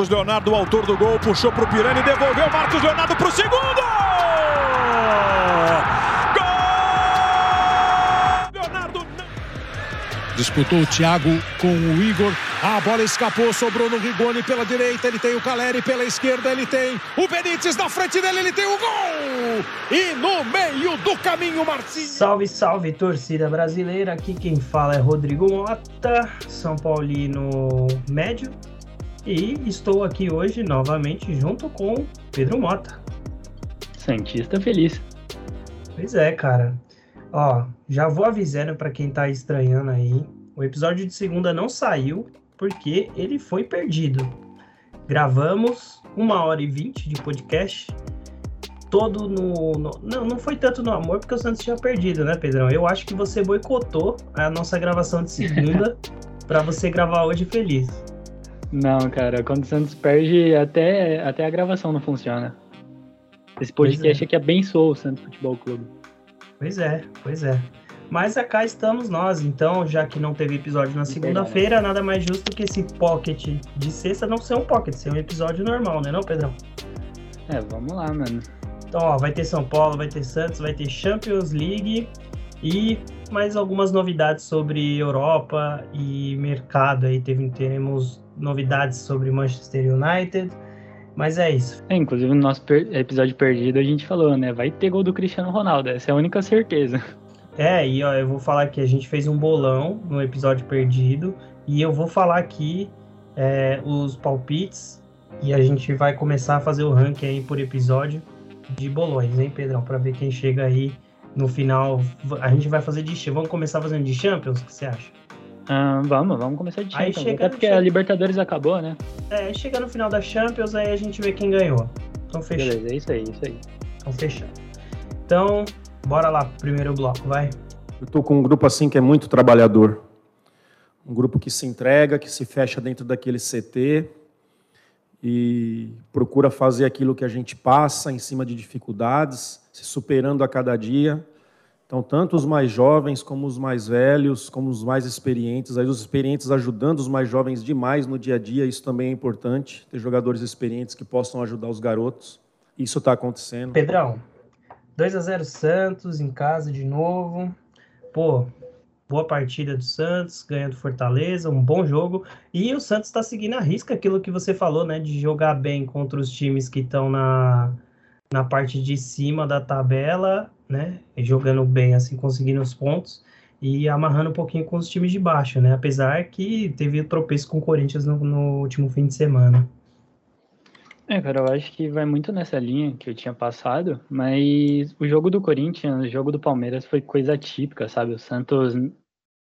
Marcos Leonardo, o autor do gol, puxou para o Pirani, devolveu Marcos Leonardo para o segundo! Disputou o Thiago com o Igor. A bola escapou, sobrou no Rigoni pela direita. Ele tem o Caleri pela esquerda. Ele tem o Benítez na frente dele. Ele tem o gol! E no meio do caminho, Marcinho. Salve, salve, torcida brasileira. Aqui quem fala é Rodrigo Mota, São Paulino médio. E estou aqui hoje novamente junto com Pedro Mota. Santista feliz. Pois é, cara. Ó, já vou avisando para quem tá estranhando aí. O episódio de segunda não saiu porque ele foi perdido. Gravamos uma hora e vinte de podcast, todo no, no, Não, não foi tanto no amor, porque o Santos tinha perdido, né, Pedrão? Eu acho que você boicotou a nossa gravação de segunda para você gravar hoje feliz. Não, cara, quando o Santos perde, até, até a gravação não funciona. Esse podcast é. aqui abençoou o Santos Futebol Clube. Pois é, pois é. Mas cá estamos nós, então, já que não teve episódio na segunda-feira, nada mais justo que esse pocket de sexta não ser um pocket, ser um episódio normal, né não, Pedrão? É, vamos lá, mano. Então, ó, vai ter São Paulo, vai ter Santos, vai ter Champions League e mais algumas novidades sobre Europa e mercado aí. Teve, teremos novidades sobre Manchester United, mas é isso. É, inclusive no nosso per episódio perdido a gente falou, né? Vai ter gol do Cristiano Ronaldo, essa é a única certeza. É, e ó, eu vou falar que a gente fez um bolão no episódio perdido e eu vou falar aqui é, os palpites e a gente vai começar a fazer o ranking aí por episódio de bolões, hein, Pedrão? Para ver quem chega aí no final. A gente vai fazer de. Vamos começar fazendo de Champions? O que você acha? Ah, vamos, vamos começar de Champions. Aí chega, Até porque chega... a Libertadores acabou, né? É, chega no final da Champions, aí a gente vê quem ganhou. Então fechou. Beleza, é isso aí, isso aí. Então fechado. Então, bora lá pro primeiro bloco, vai. Eu tô com um grupo assim que é muito trabalhador. Um grupo que se entrega, que se fecha dentro daquele CT e procura fazer aquilo que a gente passa em cima de dificuldades, se superando a cada dia então, tanto os mais jovens como os mais velhos, como os mais experientes, aí os experientes ajudando os mais jovens demais no dia a dia, isso também é importante, ter jogadores experientes que possam ajudar os garotos. Isso está acontecendo. Pedrão, 2 a 0 Santos em casa de novo. Pô, boa partida do Santos, ganhando Fortaleza, um bom jogo. E o Santos está seguindo a risca aquilo que você falou, né, de jogar bem contra os times que estão na, na parte de cima da tabela né? Jogando bem, assim, conseguindo os pontos e amarrando um pouquinho com os times de baixo, né? Apesar que teve tropeço com o Corinthians no, no, último fim de semana. É, cara, eu acho que vai muito nessa linha que eu tinha passado, mas o jogo do Corinthians, o jogo do Palmeiras foi coisa típica, sabe? O Santos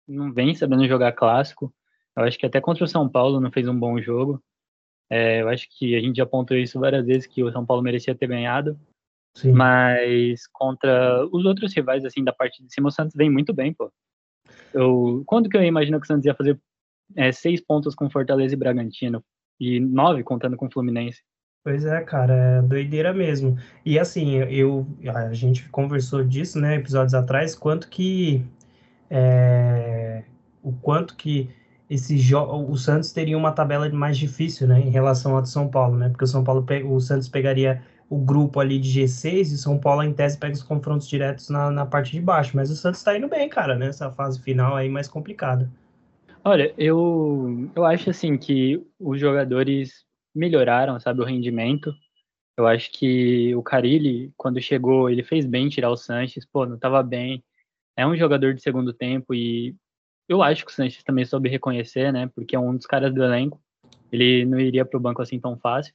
não vem sabendo jogar clássico. Eu acho que até contra o São Paulo não fez um bom jogo. É, eu acho que a gente já apontou isso várias vezes que o São Paulo merecia ter ganhado. Sim. Mas contra os outros rivais, assim, da parte de cima, o Santos vem muito bem, pô. Eu, quando que eu imagino que o Santos ia fazer é, seis pontos com Fortaleza e Bragantino? E nove contando com o Fluminense? Pois é, cara, é doideira mesmo. E assim, eu, a gente conversou disso, né, episódios atrás, quanto que é, o quanto que esse o Santos teria uma tabela mais difícil, né, em relação ao de São Paulo, né? Porque o São Paulo, o Santos pegaria o grupo ali de G6 e São Paulo, em tese, pega os confrontos diretos na, na parte de baixo. Mas o Santos está indo bem, cara, nessa fase final aí mais complicada. Olha, eu, eu acho assim que os jogadores melhoraram, sabe, o rendimento. Eu acho que o Carilli, quando chegou, ele fez bem tirar o Sanches, pô, não estava bem. É um jogador de segundo tempo e eu acho que o Sanches também soube reconhecer, né, porque é um dos caras do elenco. Ele não iria para o banco assim tão fácil.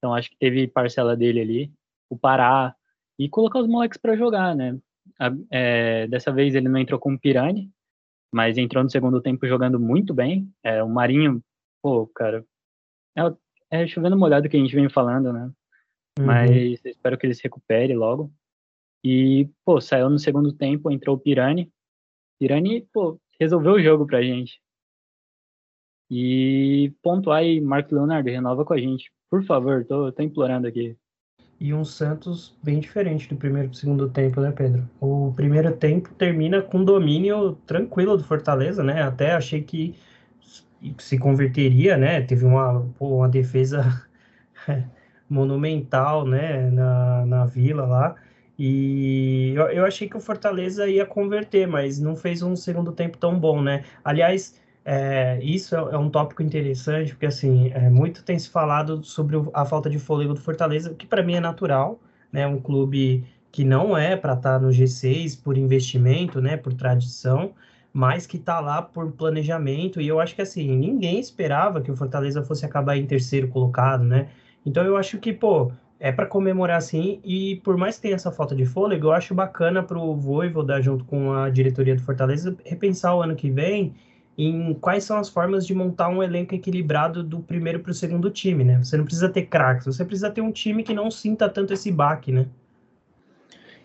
Então acho que teve parcela dele ali, o parar e colocar os moleques para jogar, né? É, dessa vez ele não entrou com o Pirani, mas entrou no segundo tempo jogando muito bem. É, o Marinho, pô, cara, é, é chovendo molhado que a gente vem falando, né? Uhum. Mas espero que ele se recupere logo. E, pô, saiu no segundo tempo, entrou o Pirani. Pirani, pô, resolveu o jogo pra gente. E pontuar aí, Marco Leonardo, renova com a gente. Por favor, tô, tô implorando aqui. E um Santos bem diferente do primeiro pro segundo tempo, né, Pedro? O primeiro tempo termina com domínio tranquilo do Fortaleza, né? Até achei que se converteria, né? Teve uma, pô, uma defesa monumental, né, na, na Vila lá. E eu, eu achei que o Fortaleza ia converter, mas não fez um segundo tempo tão bom, né? Aliás, é, isso é, é, um tópico interessante, porque assim, é, muito tem se falado sobre a falta de fôlego do Fortaleza, que para mim é natural, né? Um clube que não é para estar tá no G6 por investimento, né? Por tradição, mas que está lá por planejamento. E eu acho que assim, ninguém esperava que o Fortaleza fosse acabar em terceiro colocado, né? Então eu acho que, pô, é para comemorar assim, e por mais que tenha essa falta de fôlego, eu acho bacana para o Voivoda, junto com a diretoria do Fortaleza, repensar o ano que vem em quais são as formas de montar um elenco equilibrado do primeiro para o segundo time, né? Você não precisa ter craques, você precisa ter um time que não sinta tanto esse baque, né?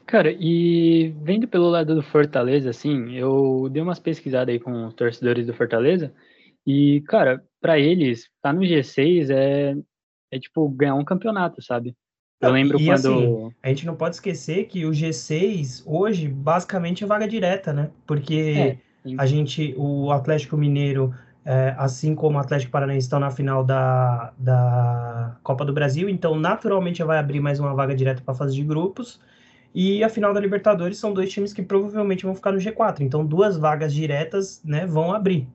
Cara, e vendo pelo lado do Fortaleza, assim, eu dei umas pesquisadas aí com os torcedores do Fortaleza, e, cara, para eles, tá no G6 é, é tipo ganhar um campeonato, sabe? Eu lembro e, quando. Assim, a gente não pode esquecer que o G6 hoje basicamente é vaga direta, né? Porque é, a gente, o Atlético Mineiro, é, assim como o Atlético Paranaense estão na final da, da Copa do Brasil, então naturalmente vai abrir mais uma vaga direta para a fase de grupos. E a final da Libertadores são dois times que provavelmente vão ficar no G4. Então duas vagas diretas, né, vão abrir.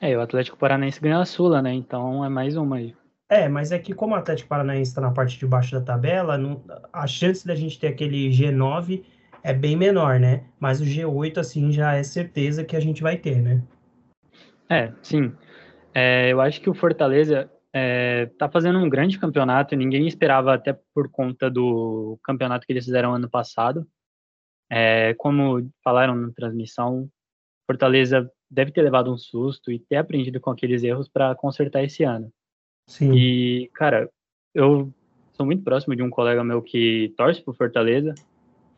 É, o Atlético Paranaense ganhou a Sula, né? Então é mais uma aí. É, mas é que como o Atlético Paranaense está na parte de baixo da tabela, não, a chance da gente ter aquele G9 é bem menor, né? Mas o G8, assim, já é certeza que a gente vai ter, né? É, sim. É, eu acho que o Fortaleza é, tá fazendo um grande campeonato, ninguém esperava até por conta do campeonato que eles fizeram ano passado. É, como falaram na transmissão, Fortaleza deve ter levado um susto e ter aprendido com aqueles erros para consertar esse ano. Sim. E, cara, eu sou muito próximo de um colega meu que torce pro Fortaleza.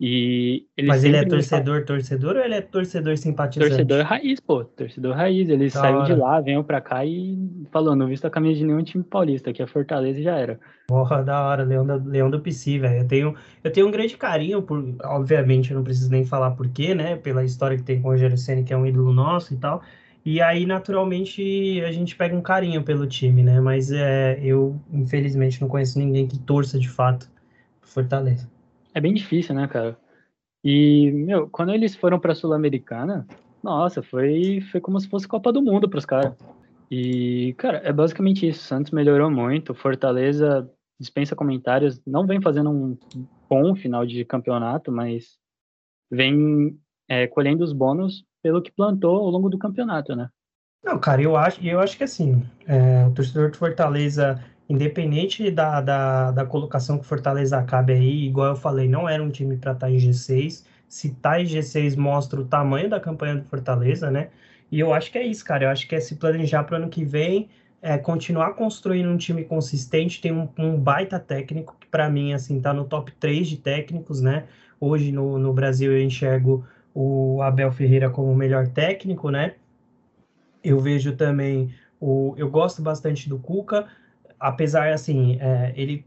E ele Mas ele é torcedor, torcedor ou ele é torcedor simpatizante? Torcedor raiz, pô. Torcedor raiz. Ele da saiu hora. de lá, veio pra cá e falou: não visto a camisa de nenhum time paulista, que é Fortaleza e já era. Porra, da hora, Leão, da, Leão do PC, velho. Eu tenho, eu tenho um grande carinho por. Obviamente, eu não preciso nem falar porquê, né? Pela história que tem com o Rogério Senna, que é um ídolo nosso e tal. E aí, naturalmente, a gente pega um carinho pelo time, né? Mas é, eu, infelizmente, não conheço ninguém que torça de fato Fortaleza. É bem difícil, né, cara? E, meu, quando eles foram pra Sul-Americana, nossa, foi, foi como se fosse Copa do Mundo pros caras. E, cara, é basicamente isso. Santos melhorou muito. Fortaleza dispensa comentários. Não vem fazendo um bom final de campeonato, mas vem é, colhendo os bônus pelo que plantou ao longo do campeonato, né? Não, cara, eu acho, eu acho que assim, é, o torcedor de Fortaleza, independente da, da, da colocação que Fortaleza acabe aí, igual eu falei, não era um time para estar tá em G6. Se tá em G6 mostra o tamanho da campanha do Fortaleza, né? E eu acho que é isso, cara. Eu acho que é se planejar para o ano que vem, é, continuar construindo um time consistente, tem um, um baita técnico, que para mim, assim, tá no top 3 de técnicos, né? Hoje no, no Brasil eu enxergo o Abel Ferreira como o melhor técnico, né? Eu vejo também o, eu gosto bastante do Cuca, apesar assim, é, ele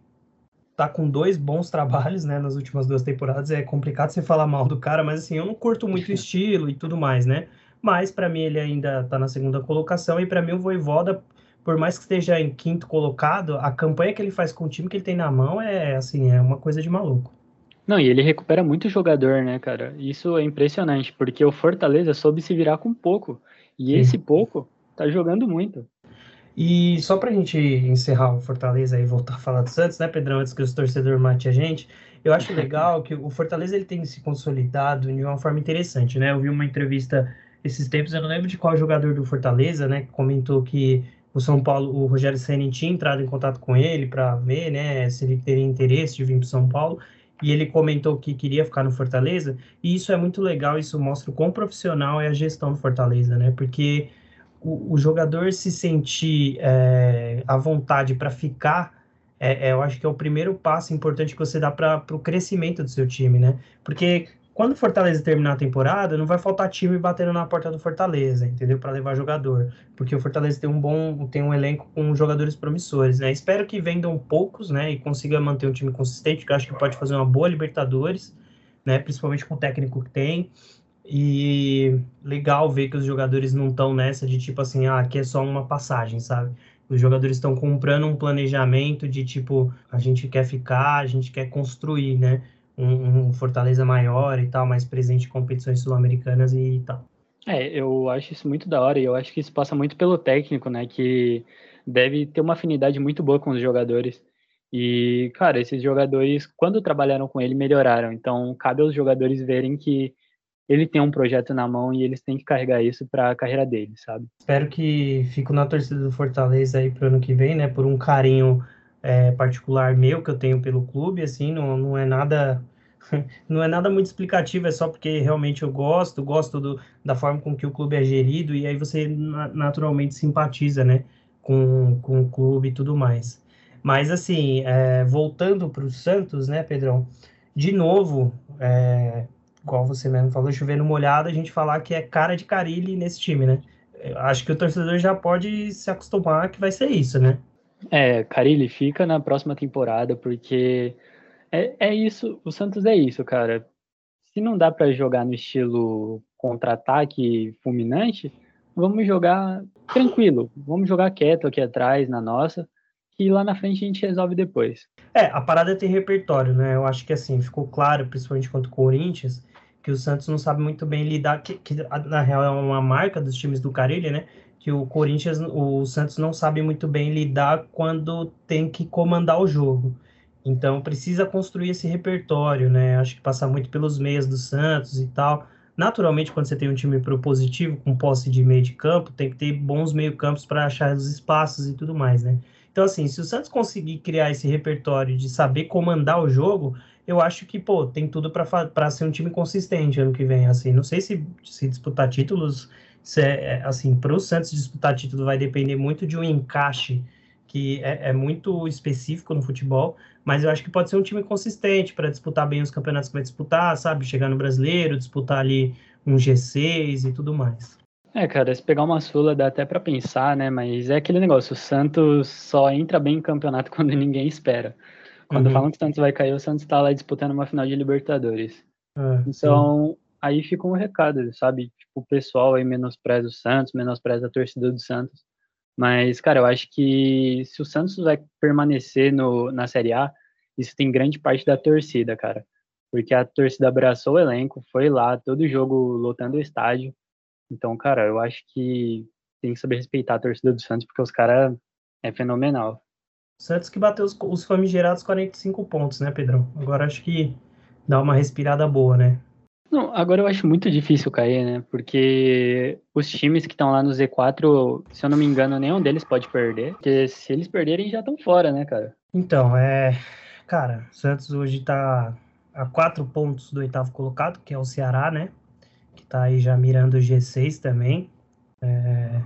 tá com dois bons trabalhos, né, nas últimas duas temporadas. É complicado você falar mal do cara, mas assim, eu não curto muito o estilo e tudo mais, né? Mas para mim ele ainda tá na segunda colocação e para mim o Voivoda, por mais que esteja em quinto colocado, a campanha que ele faz com o time que ele tem na mão é assim, é uma coisa de maluco. Não, e ele recupera muito jogador, né, cara? Isso é impressionante, porque o Fortaleza soube se virar com pouco. E Sim. esse pouco tá jogando muito. E só pra gente encerrar o Fortaleza e voltar a falar do Santos, né, Pedrão, antes que os torcedores mate a gente, eu acho legal que o Fortaleza ele tem se consolidado de uma forma interessante, né? Eu vi uma entrevista esses tempos, eu não lembro de qual jogador do Fortaleza, né, que comentou que o São Paulo, o Rogério Senna tinha entrado em contato com ele para ver, né, se ele teria interesse de vir para São Paulo e ele comentou que queria ficar no Fortaleza, e isso é muito legal, isso mostra o quão profissional é a gestão do Fortaleza, né? Porque o, jogador se sentir é, à vontade para ficar, é, é, eu acho que é o primeiro passo importante que você dá para o crescimento do seu time, né? Porque quando o Fortaleza terminar a temporada, não vai faltar time batendo na porta do Fortaleza, entendeu? Para levar jogador, porque o Fortaleza tem um bom, tem um elenco com jogadores promissores, né? Espero que vendam poucos, né, e consiga manter um time consistente, que eu acho que pode fazer uma boa Libertadores, né, principalmente com o técnico que tem. E legal ver que os jogadores não estão nessa de tipo assim, ah, aqui é só uma passagem, sabe? Os jogadores estão comprando um planejamento de tipo, a gente quer ficar, a gente quer construir, né? Um, um Fortaleza maior e tal, mais presente em competições sul-americanas e tal. É, eu acho isso muito da hora e eu acho que isso passa muito pelo técnico, né? Que deve ter uma afinidade muito boa com os jogadores. E, cara, esses jogadores, quando trabalharam com ele, melhoraram. Então, cabe aos jogadores verem que ele tem um projeto na mão e eles têm que carregar isso para a carreira dele, sabe? Espero que fico na torcida do Fortaleza aí pro ano que vem, né? Por um carinho é, particular meu que eu tenho pelo clube, assim, não, não é nada não é nada muito explicativo, é só porque realmente eu gosto, gosto do, da forma com que o clube é gerido e aí você naturalmente simpatiza, né, com, com o clube e tudo mais. Mas assim, é, voltando para o Santos, né, Pedrão? De novo, é, igual você mesmo falou, chovendo molhado, a gente falar que é cara de Carilli nesse time, né? Eu acho que o torcedor já pode se acostumar que vai ser isso, né? É, Carilli fica na próxima temporada, porque é, é isso, o Santos é isso, cara. Se não dá para jogar no estilo contra-ataque fulminante, vamos jogar tranquilo, vamos jogar quieto aqui atrás, na nossa, que lá na frente a gente resolve depois. É, a parada tem repertório, né? Eu acho que assim, ficou claro, principalmente contra o Corinthians, que o Santos não sabe muito bem lidar, que, que na real é uma marca dos times do Carilli, né? Que o Corinthians, o Santos não sabe muito bem lidar quando tem que comandar o jogo. Então precisa construir esse repertório, né? Acho que passa muito pelos meias do Santos e tal. Naturalmente, quando você tem um time propositivo, com posse de meio de campo, tem que ter bons meio-campos para achar os espaços e tudo mais, né? Então, assim, se o Santos conseguir criar esse repertório de saber comandar o jogo, eu acho que, pô, tem tudo para ser um time consistente ano que vem. Assim, não sei se, se disputar títulos, se é, é assim, para o Santos disputar título vai depender muito de um encaixe que é, é, muito específico no futebol, mas eu acho que pode ser um time consistente para disputar bem os campeonatos que vai disputar, sabe? Chegar no brasileiro, disputar ali um G6 e tudo mais. É, cara, se pegar uma Sula dá até para pensar, né? Mas é aquele negócio, o Santos só entra bem em campeonato quando ninguém espera. Quando uhum. falam que o Santos vai cair, o Santos está lá disputando uma final de Libertadores. É, então, sim. aí fica um recado, sabe? Tipo, o pessoal aí menospreza o Santos, menospreza a torcida do Santos. Mas, cara, eu acho que se o Santos vai permanecer no, na Série A, isso tem grande parte da torcida, cara. Porque a torcida abraçou o elenco, foi lá, todo jogo lotando o estádio. Então, cara, eu acho que tem que saber respeitar a torcida do Santos, porque os caras é fenomenal. Santos que bateu os, os famigerados 45 pontos, né, Pedrão? Agora acho que dá uma respirada boa, né? Não, agora eu acho muito difícil cair, né? Porque os times que estão lá no Z4, se eu não me engano, nenhum deles pode perder. Porque se eles perderem, já estão fora, né, cara? Então, é. Cara, o Santos hoje tá a quatro pontos do oitavo colocado, que é o Ceará, né? Que tá aí já mirando o G6 também. É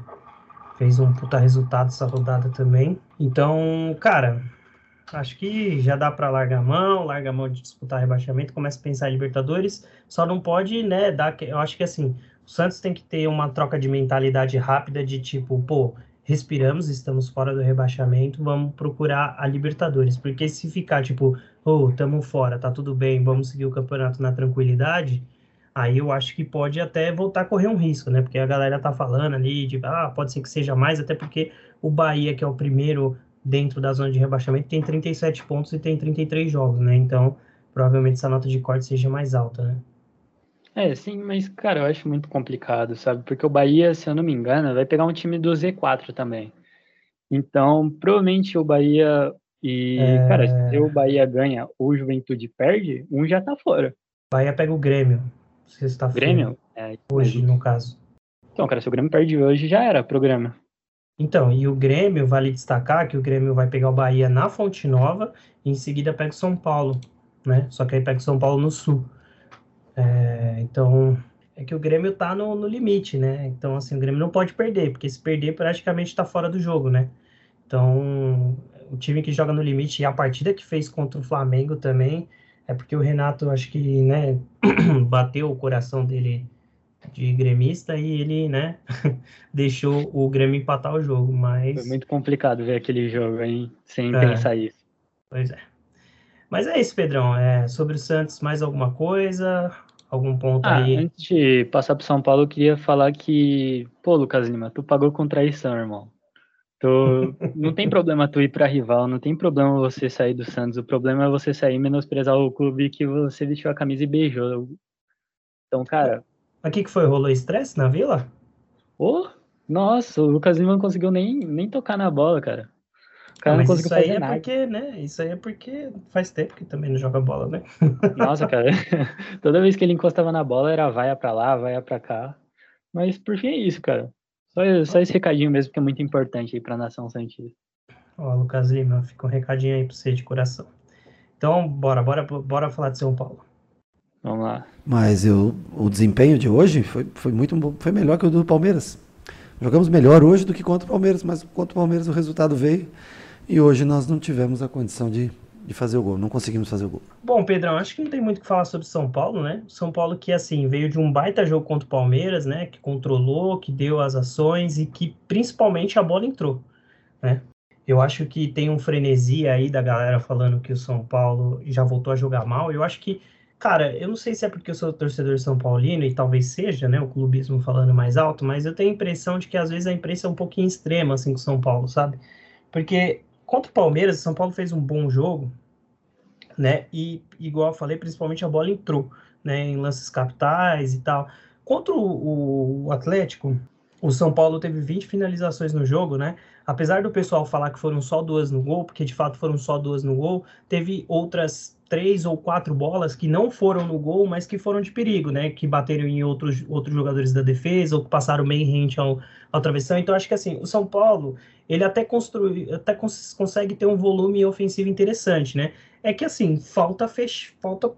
fez um puta resultado essa rodada também. Então, cara, acho que já dá para largar a mão, larga a mão de disputar rebaixamento, começa a pensar em Libertadores, só não pode, né, dar, eu acho que assim, o Santos tem que ter uma troca de mentalidade rápida de tipo, pô, respiramos, estamos fora do rebaixamento, vamos procurar a Libertadores, porque se ficar tipo, oh, tamo fora, tá tudo bem, vamos seguir o campeonato na tranquilidade, aí eu acho que pode até voltar a correr um risco, né? Porque a galera tá falando ali de, ah, pode ser que seja mais, até porque o Bahia, que é o primeiro dentro da zona de rebaixamento, tem 37 pontos e tem 33 jogos, né? Então, provavelmente essa nota de corte seja mais alta, né? É, sim, mas, cara, eu acho muito complicado, sabe? Porque o Bahia, se eu não me engano, vai pegar um time do Z4 também. Então, provavelmente o Bahia. E, é... cara, se o Bahia ganha ou o Juventude perde, um já tá fora. Bahia pega o Grêmio. Sexta-feira. Grêmio? É, hoje, no caso. Então, cara, se o Grêmio perde hoje, já era programa. Então, e o Grêmio, vale destacar que o Grêmio vai pegar o Bahia na Fonte Nova e em seguida pega o São Paulo, né? Só que aí pega o São Paulo no Sul. É, então, é que o Grêmio tá no, no, limite, né? Então, assim, o Grêmio não pode perder, porque se perder, praticamente tá fora do jogo, né? Então, o time que joga no limite e a partida que fez contra o Flamengo também é porque o Renato, acho que, né, bateu o coração dele de gremista e ele, né, deixou o Grêmio empatar o jogo, mas... Foi muito complicado ver aquele jogo, hein, sem é. pensar isso. Pois é. Mas é isso, Pedrão. É, sobre o Santos, mais alguma coisa? algum ponto ah, aí? Antes de passar para São Paulo, eu queria falar que, pô, Lucas Lima, tu pagou com traição, irmão. Tu, não tem problema tu ir para rival, não tem problema você sair do Santos. O problema é você sair e menosprezar o clube que você vestiu a camisa e beijou. Então, cara. Aqui que foi? Rolou estresse na vila? Oh, nossa, o Lucas Lima não conseguiu nem, nem tocar na bola, cara. O cara não, não conseguiu isso aí é nada. porque, né? Isso aí é porque faz tempo que também não joga bola, né? Nossa, cara. Toda vez que ele encostava na bola era vaia pra lá, vaia pra cá. Mas por fim é isso, cara. Só, só esse recadinho mesmo que é muito importante aí pra nação Santista. Ó, Lucas Lima, fica um recadinho aí pra você de coração. Então, bora, bora, bora falar de São Paulo. Vamos lá. Mas eu, o desempenho de hoje foi, foi muito foi melhor que o do Palmeiras. Jogamos melhor hoje do que contra o Palmeiras, mas contra o Palmeiras o resultado veio e hoje nós não tivemos a condição de, de fazer o gol, não conseguimos fazer o gol. Bom, Pedrão, acho que não tem muito o que falar sobre São Paulo, né? São Paulo que, assim, veio de um baita jogo contra o Palmeiras, né? Que controlou, que deu as ações e que principalmente a bola entrou, né? Eu acho que tem um frenesi aí da galera falando que o São Paulo já voltou a jogar mal. Eu acho que Cara, eu não sei se é porque eu sou torcedor São Paulino e talvez seja, né, o clubismo falando mais alto, mas eu tenho a impressão de que às vezes a imprensa é um pouquinho extrema, assim, com São Paulo, sabe? Porque contra o Palmeiras, São Paulo fez um bom jogo, né, e igual eu falei, principalmente a bola entrou, né, em lances capitais e tal. Contra o, o Atlético, o São Paulo teve 20 finalizações no jogo, né? Apesar do pessoal falar que foram só duas no gol, porque de fato foram só duas no gol, teve outras três ou quatro bolas que não foram no gol, mas que foram de perigo, né? Que bateram em outros, outros jogadores da defesa ou que passaram bem rente ao, ao travessão. Então, acho que assim, o São Paulo, ele até construi, até cons consegue ter um volume ofensivo interessante, né? É que assim, falta fech falta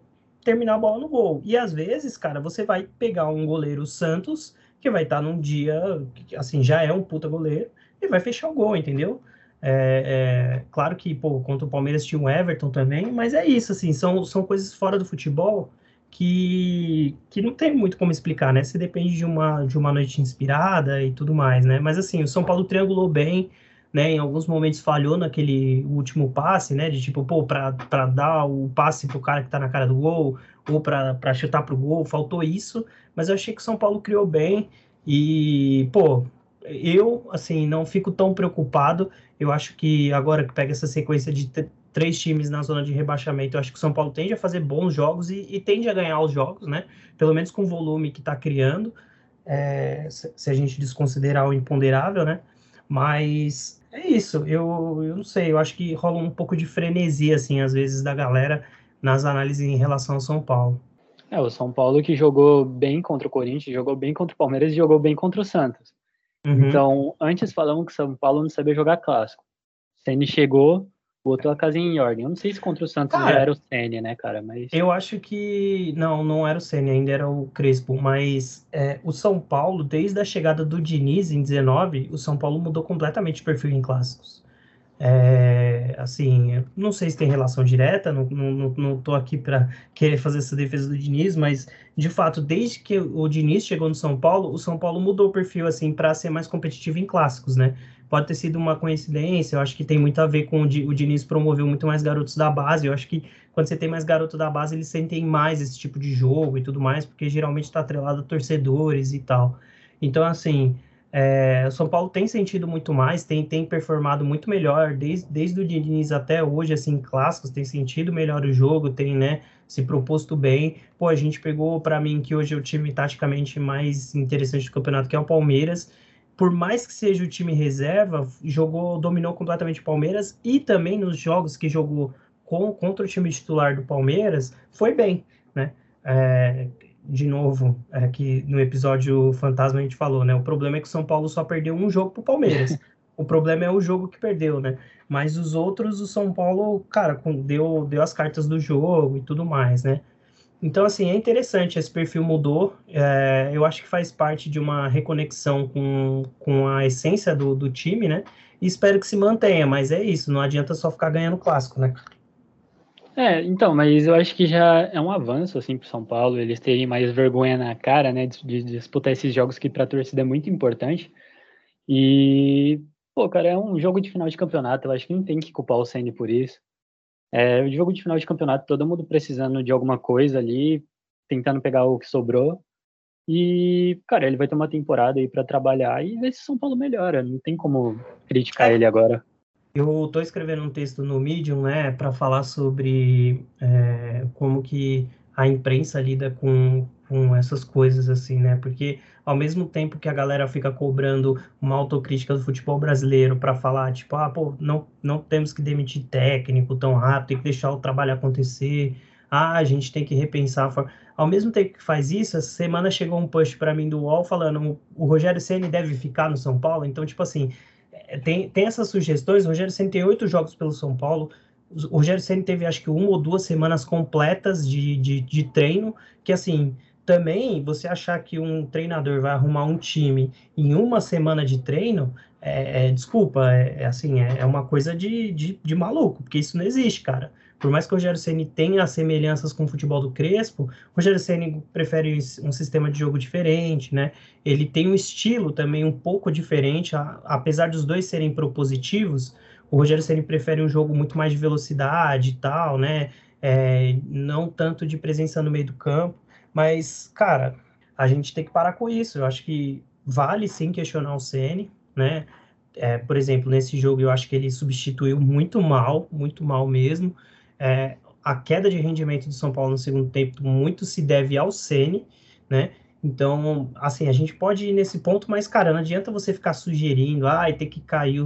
terminar a bola no gol. E às vezes, cara, você vai pegar um goleiro Santos, que vai estar num dia, assim, já é um puta goleiro, e vai fechar o gol, entendeu? É, é, claro que, pô, contra o Palmeiras tinha um Everton também, mas é isso, assim, são, são coisas fora do futebol que, que não tem muito como explicar, né? Você depende de uma, de uma noite inspirada e tudo mais, né? Mas assim, o São Paulo triangulou bem, né? Em alguns momentos falhou naquele último passe, né? De tipo, pô, para dar o passe pro cara que tá na cara do gol, ou para chutar pro gol, faltou isso, mas eu achei que o São Paulo criou bem e, pô, eu, assim, não fico tão preocupado. Eu acho que agora que pega essa sequência de três times na zona de rebaixamento, eu acho que o São Paulo tende a fazer bons jogos e, e tende a ganhar os jogos, né? Pelo menos com o volume que está criando, é, se a gente desconsiderar o imponderável, né? Mas é isso, eu, eu não sei, eu acho que rola um pouco de frenesia, assim, às vezes, da galera nas análises em relação ao São Paulo. É, o São Paulo que jogou bem contra o Corinthians, jogou bem contra o Palmeiras e jogou bem contra o Santos. Uhum. Então, antes falamos que São Paulo não sabia jogar clássico. Ceni chegou, botou a casinha em ordem. Eu não sei se contra o Santos cara, já era o Ceni, né, cara? Mas eu acho que não, não era o Ceni, ainda era o Crespo. Mas é, o São Paulo, desde a chegada do Diniz em 19, o São Paulo mudou completamente o perfil em clássicos. É, assim, não sei se tem relação direta, não, não, não tô aqui para querer fazer essa defesa do Diniz, mas de fato, desde que o Diniz chegou no São Paulo, o São Paulo mudou o perfil assim para ser mais competitivo em clássicos, né? Pode ter sido uma coincidência, eu acho que tem muito a ver com o, o Diniz promoveu muito mais garotos da base. Eu acho que quando você tem mais garoto da base, eles sentem mais esse tipo de jogo e tudo mais, porque geralmente está atrelado a torcedores e tal. Então, assim, é, o São Paulo tem sentido muito mais, tem, tem performado muito melhor, desde, desde o Diniz até hoje, assim, clássicos, tem sentido melhor o jogo, tem, né, se proposto bem. Pô, a gente pegou, para mim, que hoje é o time taticamente mais interessante do campeonato, que é o Palmeiras. Por mais que seja o time reserva, jogou, dominou completamente o Palmeiras e também nos jogos que jogou com, contra o time titular do Palmeiras, foi bem, né? É, de novo, é, que no episódio Fantasma a gente falou, né? O problema é que o São Paulo só perdeu um jogo pro Palmeiras. o problema é o jogo que perdeu, né? Mas os outros, o São Paulo, cara, deu, deu as cartas do jogo e tudo mais, né? Então, assim, é interessante, esse perfil mudou. É, eu acho que faz parte de uma reconexão com, com a essência do, do time, né? E espero que se mantenha, mas é isso, não adianta só ficar ganhando clássico, né? É, então, mas eu acho que já é um avanço, assim, pro São Paulo, eles terem mais vergonha na cara, né, de, de disputar esses jogos que pra torcida é muito importante. E, pô, cara, é um jogo de final de campeonato, eu acho que não tem que culpar o Senna por isso. É, o jogo de final de campeonato, todo mundo precisando de alguma coisa ali, tentando pegar o que sobrou. E, cara, ele vai ter uma temporada aí para trabalhar e ver se São Paulo melhora. Não tem como criticar é. ele agora. Eu estou escrevendo um texto no Medium, né, para falar sobre é, como que a imprensa lida com, com essas coisas, assim, né? Porque ao mesmo tempo que a galera fica cobrando uma autocrítica do futebol brasileiro para falar, tipo, ah, pô, não, não temos que demitir técnico tão rápido, tem que deixar o trabalho acontecer, ah, a gente tem que repensar. Ao mesmo tempo que faz isso, essa semana chegou um post para mim do UOL falando o Rogério Ceni deve ficar no São Paulo. Então, tipo assim, é, tem, tem essas sugestões. O Rogério Ceni tem oito jogos pelo São Paulo. O Rogério Ceni teve acho que uma ou duas semanas completas de, de, de treino, que assim, também você achar que um treinador vai arrumar um time em uma semana de treino, é, é desculpa, é, é assim, é, é, uma coisa de, de, de, maluco, porque isso não existe, cara. Por mais que o Rogério Ceni tenha semelhanças com o futebol do Crespo, o Rogério Ceni prefere um sistema de jogo diferente, né? Ele tem um estilo também um pouco diferente, a, apesar dos dois serem propositivos, o Rogério Ceni prefere um jogo muito mais de velocidade e tal, né? É, não tanto de presença no meio do campo, mas, cara, a gente tem que parar com isso. Eu acho que vale sim questionar o Ceni, né? É, por exemplo, nesse jogo eu acho que ele substituiu muito mal, muito mal mesmo. É, a queda de rendimento do São Paulo no segundo tempo muito se deve ao Ceni, né? Então, assim, a gente pode ir nesse ponto, mas, cara, não adianta você ficar sugerindo, ah, tem que cair,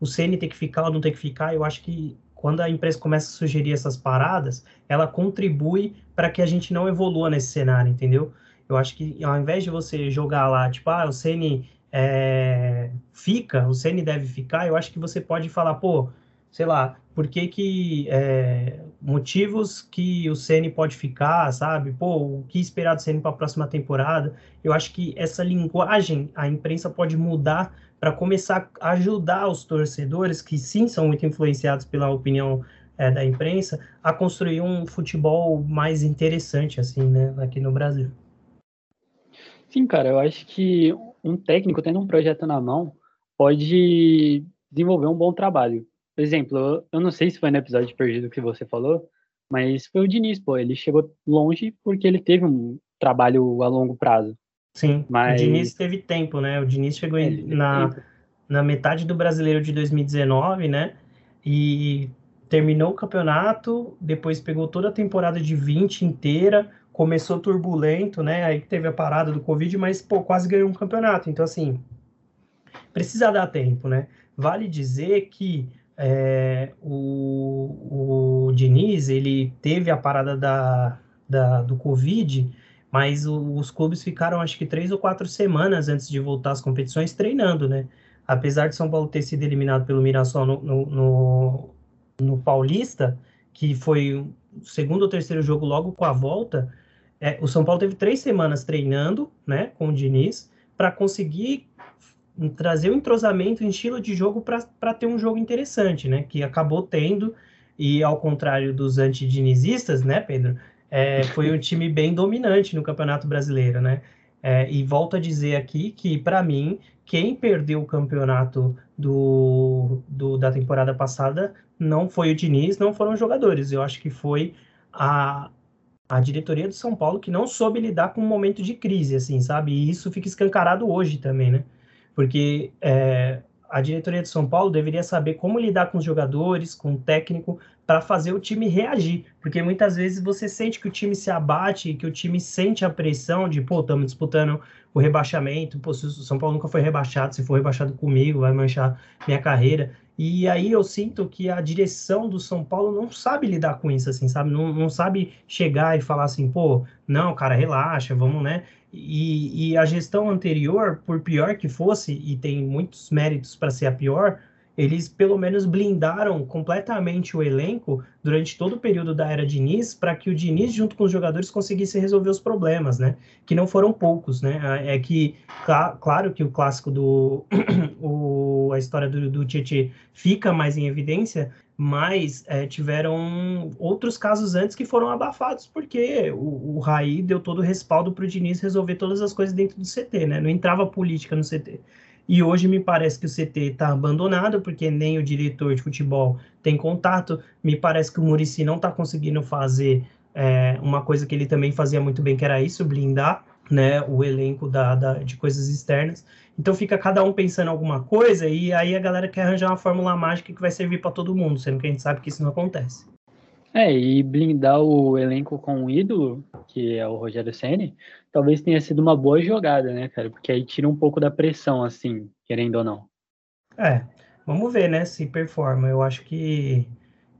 o Ceni tem que ficar ou não tem que ficar. Eu acho que quando a empresa começa a sugerir essas paradas, ela contribui para que a gente não evolua nesse cenário, entendeu? Eu acho que ao invés de você jogar lá, tipo, ah, o Ceni é, fica, o Ceni deve ficar, eu acho que você pode falar, pô, sei lá, por que que é, motivos que o Ceni pode ficar, sabe? Pô, o que esperar do Ceni para a próxima temporada? Eu acho que essa linguagem a imprensa pode mudar para começar a ajudar os torcedores que sim são muito influenciados pela opinião é, da imprensa a construir um futebol mais interessante assim, né, aqui no Brasil. Sim, cara, eu acho que um técnico tendo um projeto na mão pode desenvolver um bom trabalho por exemplo, eu não sei se foi no episódio perdido que você falou, mas foi o Diniz, pô. Ele chegou longe porque ele teve um trabalho a longo prazo. Sim, mas... o Diniz teve tempo, né? O Diniz chegou é, na, na metade do brasileiro de 2019, né? E terminou o campeonato, depois pegou toda a temporada de 20 inteira, começou turbulento, né? Aí teve a parada do Covid, mas pô, quase ganhou um campeonato. Então, assim, precisa dar tempo, né? Vale dizer que é, o, o Diniz, ele teve a parada da, da, do Covid, mas o, os clubes ficaram acho que três ou quatro semanas antes de voltar às competições treinando, né? Apesar de São Paulo ter sido eliminado pelo Mirassol no, no, no, no Paulista, que foi o segundo ou terceiro jogo logo com a volta, é, o São Paulo teve três semanas treinando, né, com o Diniz, para conseguir trazer o um entrosamento em estilo de jogo para ter um jogo interessante, né? Que acabou tendo, e ao contrário dos antidinizistas, né, Pedro? É, foi um time bem dominante no Campeonato Brasileiro, né? É, e volto a dizer aqui que, para mim, quem perdeu o campeonato do, do, da temporada passada não foi o Diniz, não foram os jogadores. Eu acho que foi a, a diretoria do São Paulo que não soube lidar com um momento de crise, assim, sabe? E isso fica escancarado hoje também, né? porque é, a diretoria de São Paulo deveria saber como lidar com os jogadores, com o técnico, para fazer o time reagir, porque muitas vezes você sente que o time se abate, que o time sente a pressão de, pô, estamos disputando o rebaixamento, pô, se o São Paulo nunca foi rebaixado, se for rebaixado comigo, vai manchar minha carreira. E aí eu sinto que a direção do São Paulo não sabe lidar com isso, assim, sabe? Não, não sabe chegar e falar assim, pô, não, cara, relaxa, vamos, né? E, e a gestão anterior, por pior que fosse, e tem muitos méritos para ser a pior, eles pelo menos blindaram completamente o elenco durante todo o período da era Diniz para que o Diniz, junto com os jogadores, conseguisse resolver os problemas, né? Que não foram poucos, né? É que, claro que o clássico do. o, a história do, do Tietchan fica mais em evidência, mas é, tiveram outros casos antes que foram abafados, porque o, o Raí deu todo o respaldo para o Diniz resolver todas as coisas dentro do CT, né? Não entrava política no CT. E hoje me parece que o CT está abandonado, porque nem o diretor de futebol tem contato. Me parece que o Murici não está conseguindo fazer é, uma coisa que ele também fazia muito bem, que era isso, blindar né, o elenco da, da, de coisas externas. Então fica cada um pensando alguma coisa e aí a galera quer arranjar uma fórmula mágica que vai servir para todo mundo, sendo que a gente sabe que isso não acontece. É, e blindar o elenco com um ídolo, que é o Rogério Ceni, talvez tenha sido uma boa jogada, né, cara? Porque aí tira um pouco da pressão, assim, querendo ou não. É, vamos ver, né, se performa. Eu acho que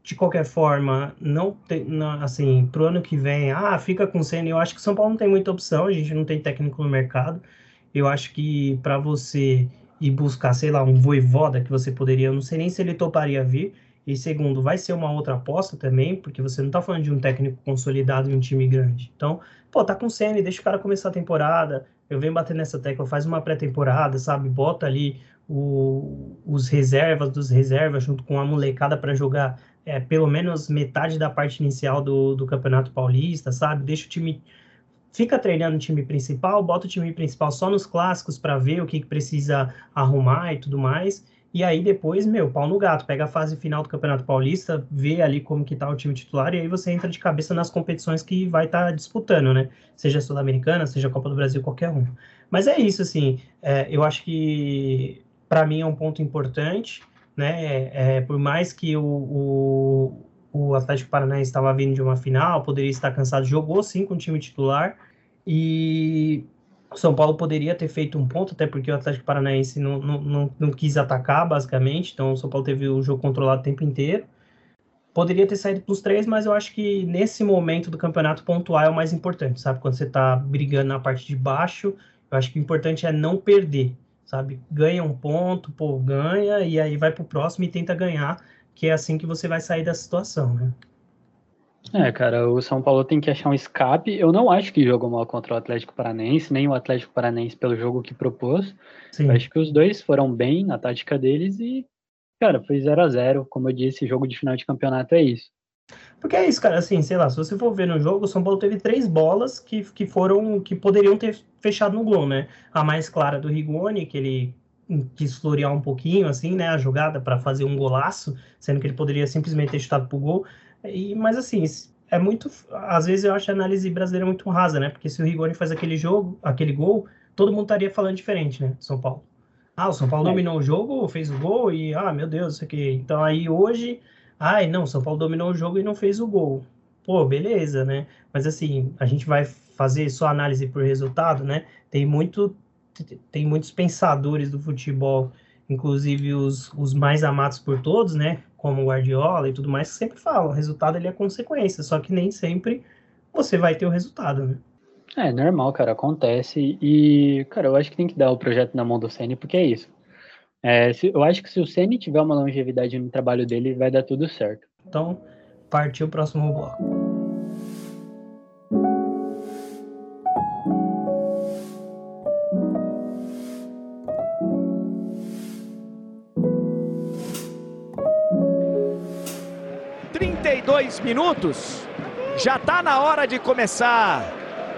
de qualquer forma, não tem, não, assim, pro ano que vem, ah, fica com o. Eu acho que São Paulo não tem muita opção, a gente não tem técnico no mercado. Eu acho que para você ir buscar, sei lá, um voivoda que você poderia, eu não sei nem se ele toparia vir. E segundo, vai ser uma outra aposta também, porque você não tá falando de um técnico consolidado em um time grande. Então, pô, tá com Ceni, deixa o cara começar a temporada. Eu venho bater nessa tecla, faz uma pré-temporada, sabe? Bota ali o, os reservas dos reservas junto com a molecada para jogar é, pelo menos metade da parte inicial do, do Campeonato Paulista, sabe? Deixa o time. Fica treinando o time principal, bota o time principal só nos clássicos para ver o que, que precisa arrumar e tudo mais. E aí depois, meu, pau no gato, pega a fase final do Campeonato Paulista, vê ali como que tá o time titular e aí você entra de cabeça nas competições que vai estar tá disputando, né? Seja Sul-Americana, seja Copa do Brasil, qualquer um. Mas é isso, assim, é, eu acho que para mim é um ponto importante né? É, por mais que o, o, o Atlético Paranaense estava vindo de uma final, poderia estar cansado, jogou sim com o time titular e o São Paulo poderia ter feito um ponto, até porque o Atlético Paranaense não, não, não, não quis atacar, basicamente, então o São Paulo teve o jogo controlado o tempo inteiro. Poderia ter saído dos três, mas eu acho que nesse momento do campeonato pontuar é o mais importante, sabe? Quando você está brigando na parte de baixo, eu acho que o importante é não perder sabe? Ganha um ponto, pô, ganha, e aí vai pro próximo e tenta ganhar, que é assim que você vai sair da situação, né? É, cara, o São Paulo tem que achar um escape. Eu não acho que jogou mal contra o Atlético Paranense, nem o Atlético Paranense pelo jogo que propôs. Sim. Eu acho que os dois foram bem na tática deles e, cara, foi 0 a 0 Como eu disse, jogo de final de campeonato é isso. Porque é isso, cara, assim, sei lá, se você for ver no jogo, o São Paulo teve três bolas que, que foram, que poderiam ter fechado no gol, né? A mais clara do Rigoni, que ele quis florear um pouquinho, assim, né, a jogada para fazer um golaço, sendo que ele poderia simplesmente ter chutado pro gol. E, mas assim, é muito, às vezes eu acho a análise brasileira muito rasa, né? Porque se o Rigoni faz aquele jogo, aquele gol, todo mundo estaria falando diferente, né, São Paulo. Ah, o São Paulo é. dominou o jogo, fez o gol e, ah, meu Deus, isso aqui. Então aí hoje Ai, não, São Paulo dominou o jogo e não fez o gol. Pô, beleza, né? Mas assim, a gente vai fazer só análise por resultado, né? Tem muito tem muitos pensadores do futebol, inclusive os, os mais amados por todos, né? Como o Guardiola e tudo mais, sempre falam, o resultado ele é consequência, só que nem sempre você vai ter o resultado, né? É normal, cara, acontece. E, cara, eu acho que tem que dar o projeto na mão do Ceni, porque é isso. É, se, eu acho que se o Ceni tiver uma longevidade no trabalho dele, vai dar tudo certo. Então, partiu o próximo bloco. Dois minutos. Já tá na hora de começar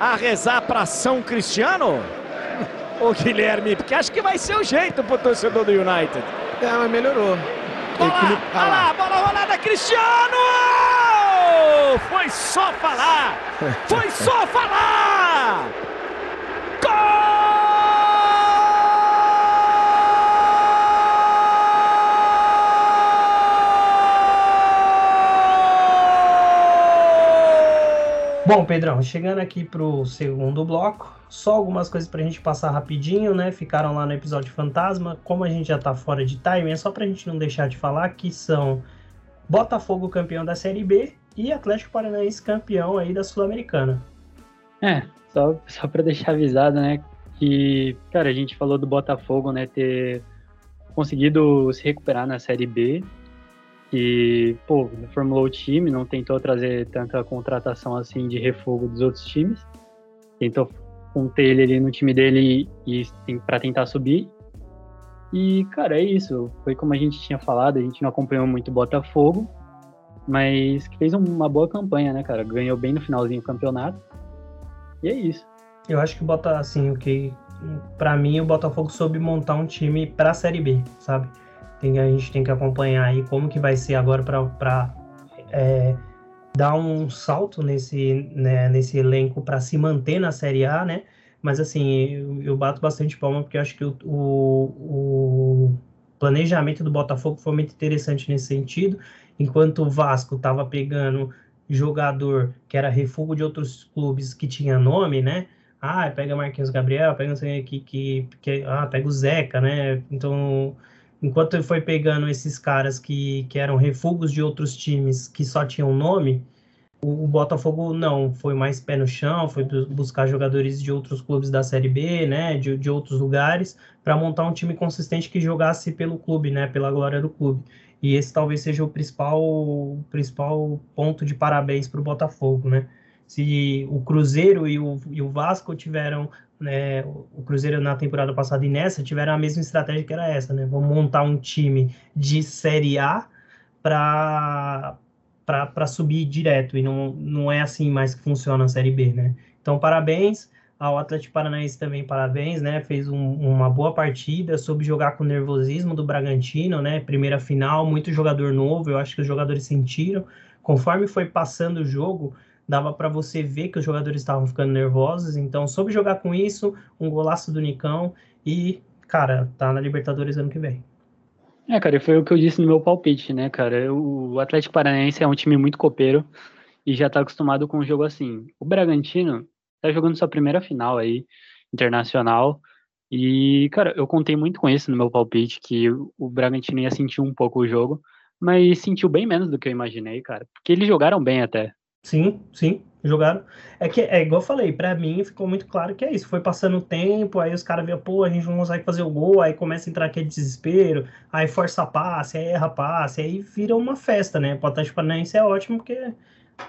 a rezar para São Cristiano? o Guilherme, porque acho que vai ser o jeito pro torcedor do United. É, mas melhorou. Bola, Equilib... ah lá, bola rolada, Cristiano! Foi só falar! Foi só falar! Bom, Pedrão, chegando aqui para o segundo bloco, só algumas coisas para a gente passar rapidinho, né? Ficaram lá no episódio Fantasma. Como a gente já está fora de time, é só para a gente não deixar de falar que são Botafogo campeão da Série B e Atlético Paranaense campeão aí da Sul-Americana. É, só, só para deixar avisado, né? Que, cara, a gente falou do Botafogo, né? Ter conseguido se recuperar na Série B que, pô, formulou o time, não tentou trazer tanta contratação assim de refogo dos outros times. Tentou conter ele ali no time dele e, e para tentar subir. E, cara, é isso. Foi como a gente tinha falado, a gente não acompanhou muito o Botafogo, mas que fez uma boa campanha, né, cara? Ganhou bem no finalzinho do campeonato. E é isso. Eu acho que bota assim, o que para mim o Botafogo soube montar um time para a Série B, sabe? Tem, a gente tem que acompanhar aí como que vai ser agora para é, dar um salto nesse, né, nesse elenco para se manter na Série A, né? Mas assim, eu, eu bato bastante palma porque acho que o, o, o, planejamento do Botafogo foi muito interessante nesse sentido. Enquanto o Vasco estava pegando jogador que era refúgio de outros clubes que tinha nome, né? Ah, pega Marquinhos Gabriel, pega não sei que, que, que ah, pega o Zeca, né? Então, enquanto ele foi pegando esses caras que, que eram refugos de outros times que só tinham nome, o, o, Botafogo não, foi mais pé no chão, foi buscar jogadores de outros clubes da Série B, né, de, de outros lugares, para montar um time consistente que jogasse pelo clube, né, pela glória do clube. E esse talvez seja o principal, o principal ponto de parabéns para o Botafogo, né? Se o Cruzeiro e o, e o Vasco tiveram né, o Cruzeiro na temporada passada e nessa tiveram a mesma estratégia que era essa, né? Vamos montar um time de Série A para para subir direto e não, não é assim mais que funciona a Série B, né? Então, parabéns ao Atlético Paranaense também, parabéns, né? Fez um, uma boa partida, soube jogar com o nervosismo do Bragantino, né? Primeira final, muito jogador novo, eu acho que os jogadores sentiram. Conforme foi passando o jogo, dava para você ver que os jogadores estavam ficando nervosos, então soube jogar com isso, um golaço do Nicão e, cara, tá na Libertadores ano que vem. É, cara, foi o que eu disse no meu palpite, né, cara? O Atlético Paranaense é um time muito copeiro e já tá acostumado com um jogo assim. O Bragantino tá jogando sua primeira final aí, internacional, e, cara, eu contei muito com isso no meu palpite, que o Bragantino ia sentir um pouco o jogo, mas sentiu bem menos do que eu imaginei, cara, porque eles jogaram bem até. Sim, sim, jogaram. É que é igual eu falei, para mim ficou muito claro que é isso. Foi passando o tempo, aí os caras viam, pô, a gente não consegue fazer o gol, aí começa a entrar aquele desespero, aí força passe, aí erra passe, aí vira uma festa, né? O Atlético Paranaense é ótimo porque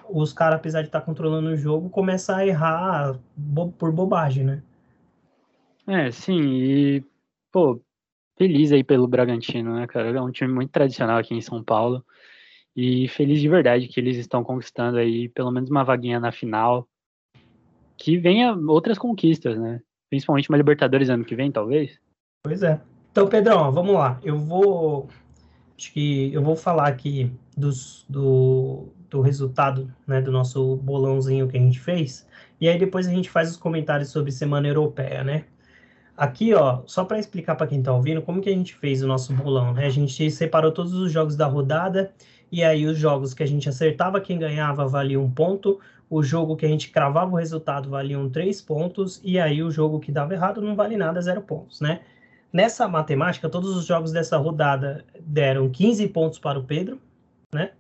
os caras, apesar de estar tá controlando o jogo, começam a errar bo por bobagem, né? É, sim, e, pô, feliz aí pelo Bragantino, né, cara? É um time muito tradicional aqui em São Paulo. E feliz de verdade que eles estão conquistando aí pelo menos uma vaguinha na final. Que venha outras conquistas, né? Principalmente uma Libertadores ano que vem, talvez. Pois é. Então, Pedrão, vamos lá. Eu vou. Acho que eu vou falar aqui dos, do, do resultado né, do nosso bolãozinho que a gente fez. E aí depois a gente faz os comentários sobre Semana Europeia, né? Aqui, ó, só para explicar para quem está ouvindo, como que a gente fez o nosso bolão, né? A gente separou todos os jogos da rodada e aí os jogos que a gente acertava quem ganhava valia um ponto, o jogo que a gente cravava o resultado valiam três pontos, e aí o jogo que dava errado não vale nada, zero pontos, né? Nessa matemática, todos os jogos dessa rodada deram 15 pontos para o Pedro, né?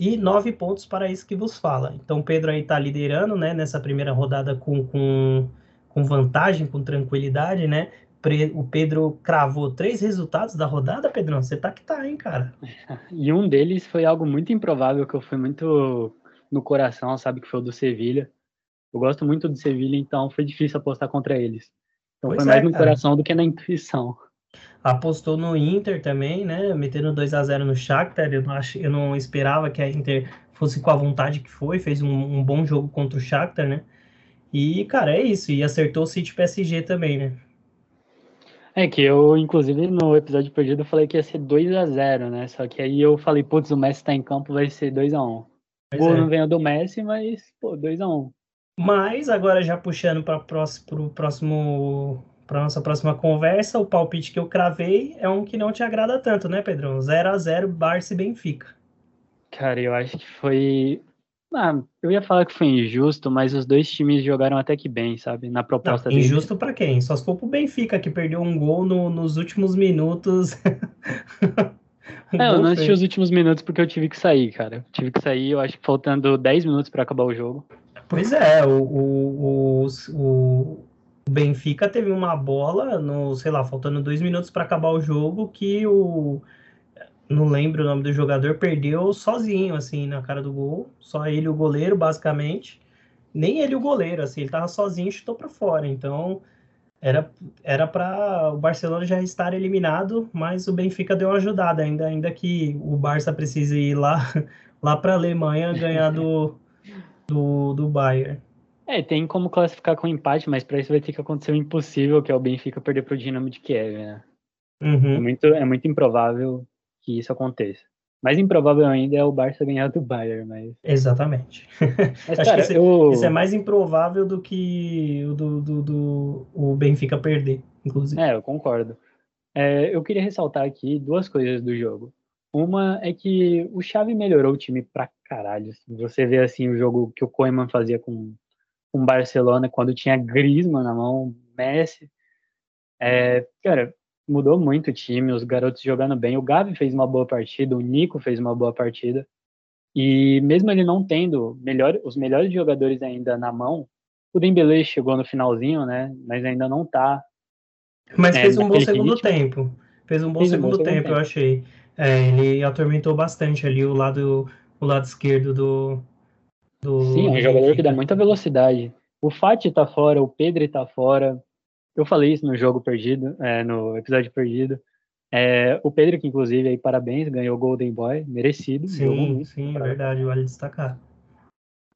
E 9 pontos para isso que vos fala. Então, o Pedro aí está liderando, né? Nessa primeira rodada com, com, com vantagem, com tranquilidade, né? O Pedro cravou três resultados da rodada, Pedrão. Você tá que tá, hein, cara? E um deles foi algo muito improvável, que eu fui muito no coração, sabe? Que foi o do Sevilha. Eu gosto muito do Sevilha, então foi difícil apostar contra eles. Então pois foi mais é, no cara. coração do que na intuição. Apostou no Inter também, né? Metendo 2 a 0 no Shakhtar. Eu não, ach... eu não esperava que a Inter fosse com a vontade que foi. Fez um, um bom jogo contra o Shakhtar, né? E, cara, é isso. E acertou o City PSG também, né? É que eu, inclusive, no episódio perdido, eu falei que ia ser 2 a 0 né? Só que aí eu falei, putz, o Messi tá em campo, vai ser 2 a 1 O gol é. não veio do Messi, mas, pô, 2 a 1 Mas, agora já puxando para o próximo para nossa próxima conversa, o palpite que eu cravei é um que não te agrada tanto, né, Pedrão? 0 a 0 Barça e Benfica. Cara, eu acho que foi ah, eu ia falar que foi injusto, mas os dois times jogaram até que bem, sabe? Na proposta Não, Injusto para quem? Só se for pro Benfica, que perdeu um gol no, nos últimos minutos. um é, eu não assisti os últimos minutos porque eu tive que sair, cara. Eu tive que sair, eu acho que faltando 10 minutos para acabar o jogo. Pois é, o, o, o, o Benfica teve uma bola, no, sei lá, faltando dois minutos para acabar o jogo, que o não lembro o nome do jogador, perdeu sozinho, assim, na cara do gol. Só ele o goleiro, basicamente. Nem ele o goleiro, assim, ele tava sozinho e chutou para fora. Então, era era para o Barcelona já estar eliminado, mas o Benfica deu uma ajudada, ainda, ainda que o Barça precise ir lá, lá para a Alemanha ganhar do, do, do Bayern. É, tem como classificar com empate, mas para isso vai ter que acontecer o impossível, que é o Benfica perder para o Dinamo de Kiev, né? Uhum. É, muito, é muito improvável que isso aconteça. Mais improvável ainda é o Barça ganhar do Bayern, mas. Exatamente. Mas, Acho cara, que esse, eu... esse é mais improvável do que o do, do, do- o Benfica perder, inclusive. É, eu concordo. É, eu queria ressaltar aqui duas coisas do jogo. Uma é que o Xavi melhorou o time pra caralho. Você vê assim o jogo que o Koeman fazia com com o Barcelona quando tinha Griezmann na mão, Messi. É, cara, mudou muito o time, os garotos jogando bem. O Gavi fez uma boa partida, o Nico fez uma boa partida. E mesmo ele não tendo melhor, os melhores jogadores ainda na mão, o Dembélé chegou no finalzinho, né? Mas ainda não tá Mas É, fez um bom segundo ritmo. tempo. Fez um bom Fez um bom segundo segundo tempo, eu tempo. achei. É, ele atormentou bastante ali o lado, o lado esquerdo do. do Sim, é um do jogador que dá muita velocidade. O Fati tá fora, o Pedro tá fora. Eu falei isso no jogo perdido, é, no episódio perdido. É, o Pedro, que inclusive, aí, parabéns, ganhou o Golden Boy, merecido. Sim, sim, pra- verdade, vale destacar.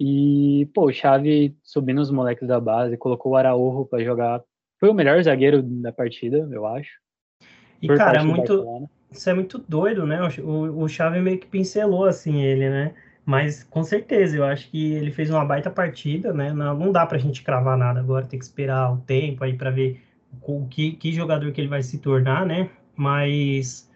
E, pô, o Xavi subindo os moleques da base, colocou o Araújo pra jogar. Foi o melhor zagueiro da partida, eu acho. E, cara, é muito, isso é muito doido, né? O, o Xavi meio que pincelou assim ele, né? Mas com certeza, eu acho que ele fez uma baita partida, né? Não, não dá pra gente cravar nada agora, tem que esperar o tempo aí pra ver o que, que jogador que ele vai se tornar, né? Mas,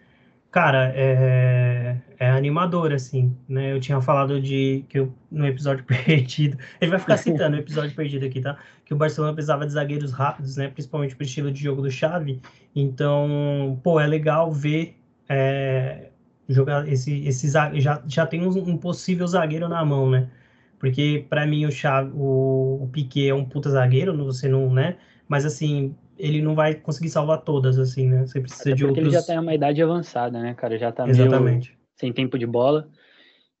cara, é, é animador, assim, né? Eu tinha falado de que eu, no episódio perdido, ele vai ficar citando o episódio perdido aqui, tá? Que o Barcelona precisava de zagueiros rápidos, né? Principalmente pro estilo de jogo do Xavi. Então, pô, é legal ver é, jogar esse, esse já, já tem um, um possível zagueiro na mão, né? Porque pra mim o o, o Piquet é um puta zagueiro, não- você não, né? Mas assim, ele não vai conseguir salvar todas, assim, né? Você precisa Até de outros. ele já tá em uma idade avançada, né, cara? Já tá meio Exatamente. sem tempo de bola.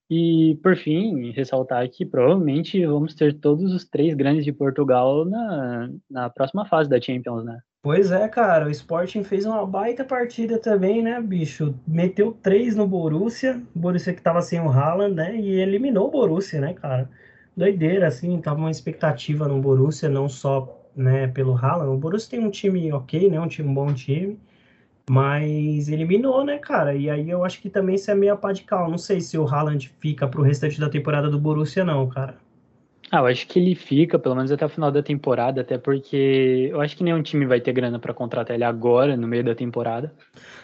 E, por fim, ressaltar que provavelmente vamos ter todos os três grandes de Portugal na, na próxima fase da Champions, né? Pois é, cara, o Sporting fez uma baita partida também, né, bicho? Meteu três no Borussia, o Borussia que tava sem o Haaland, né? E eliminou o Borussia, né, cara? Doideira, assim, tava uma expectativa no Borussia, não só, né, pelo Haaland. O Borussia tem um time ok, né, um time um bom time, mas eliminou, né, cara? E aí eu acho que também isso é meio a pá de cal. Não sei se o Haaland fica pro restante da temporada do Borussia, não, cara. Ah, eu acho que ele fica, pelo menos até o final da temporada, até porque eu acho que nenhum time vai ter grana para contratar ele agora, no meio da temporada.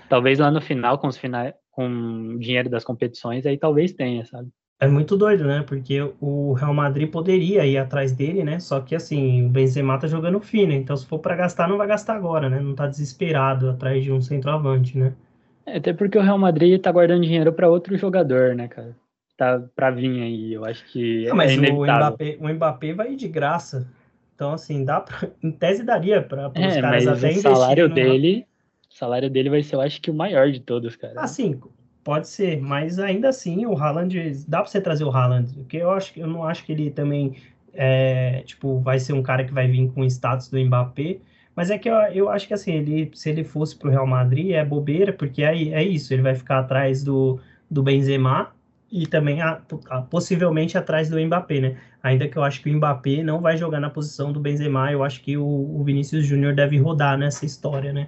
Talvez lá no final, com os finais, com o dinheiro das competições, aí talvez tenha, sabe? É muito doido, né? Porque o Real Madrid poderia ir atrás dele, né? Só que assim, o Benzema tá jogando fino, então se for pra gastar, não vai gastar agora, né? Não tá desesperado atrás de um centroavante, né? É, Até porque o Real Madrid tá guardando dinheiro para outro jogador, né, cara? Tá pra vir aí, eu acho que Ah, é mas o inevitável. Mbappé, o Mbappé vai ir de graça. Então, assim, dá pra, em tese daria para os É, caras mas até o salário dele, o salário dele vai ser, eu acho que o maior de todos, cara. Assim, pode ser, mas ainda assim o Haaland, dá pra você trazer o Haaland, porque eu acho que eu não acho que ele também é, tipo, vai ser um cara que vai vir com o status do Mbappé, mas é que eu, eu acho que assim, ele, se ele fosse pro Real Madrid é bobeira, porque é, é isso, ele vai ficar atrás do, do Benzema e também a- a- possivelmente atrás do Mbappé, né? Ainda que eu acho que o Mbappé não vai jogar na posição do Benzema, eu acho que o, o Vinícius Júnior deve rodar nessa história, né?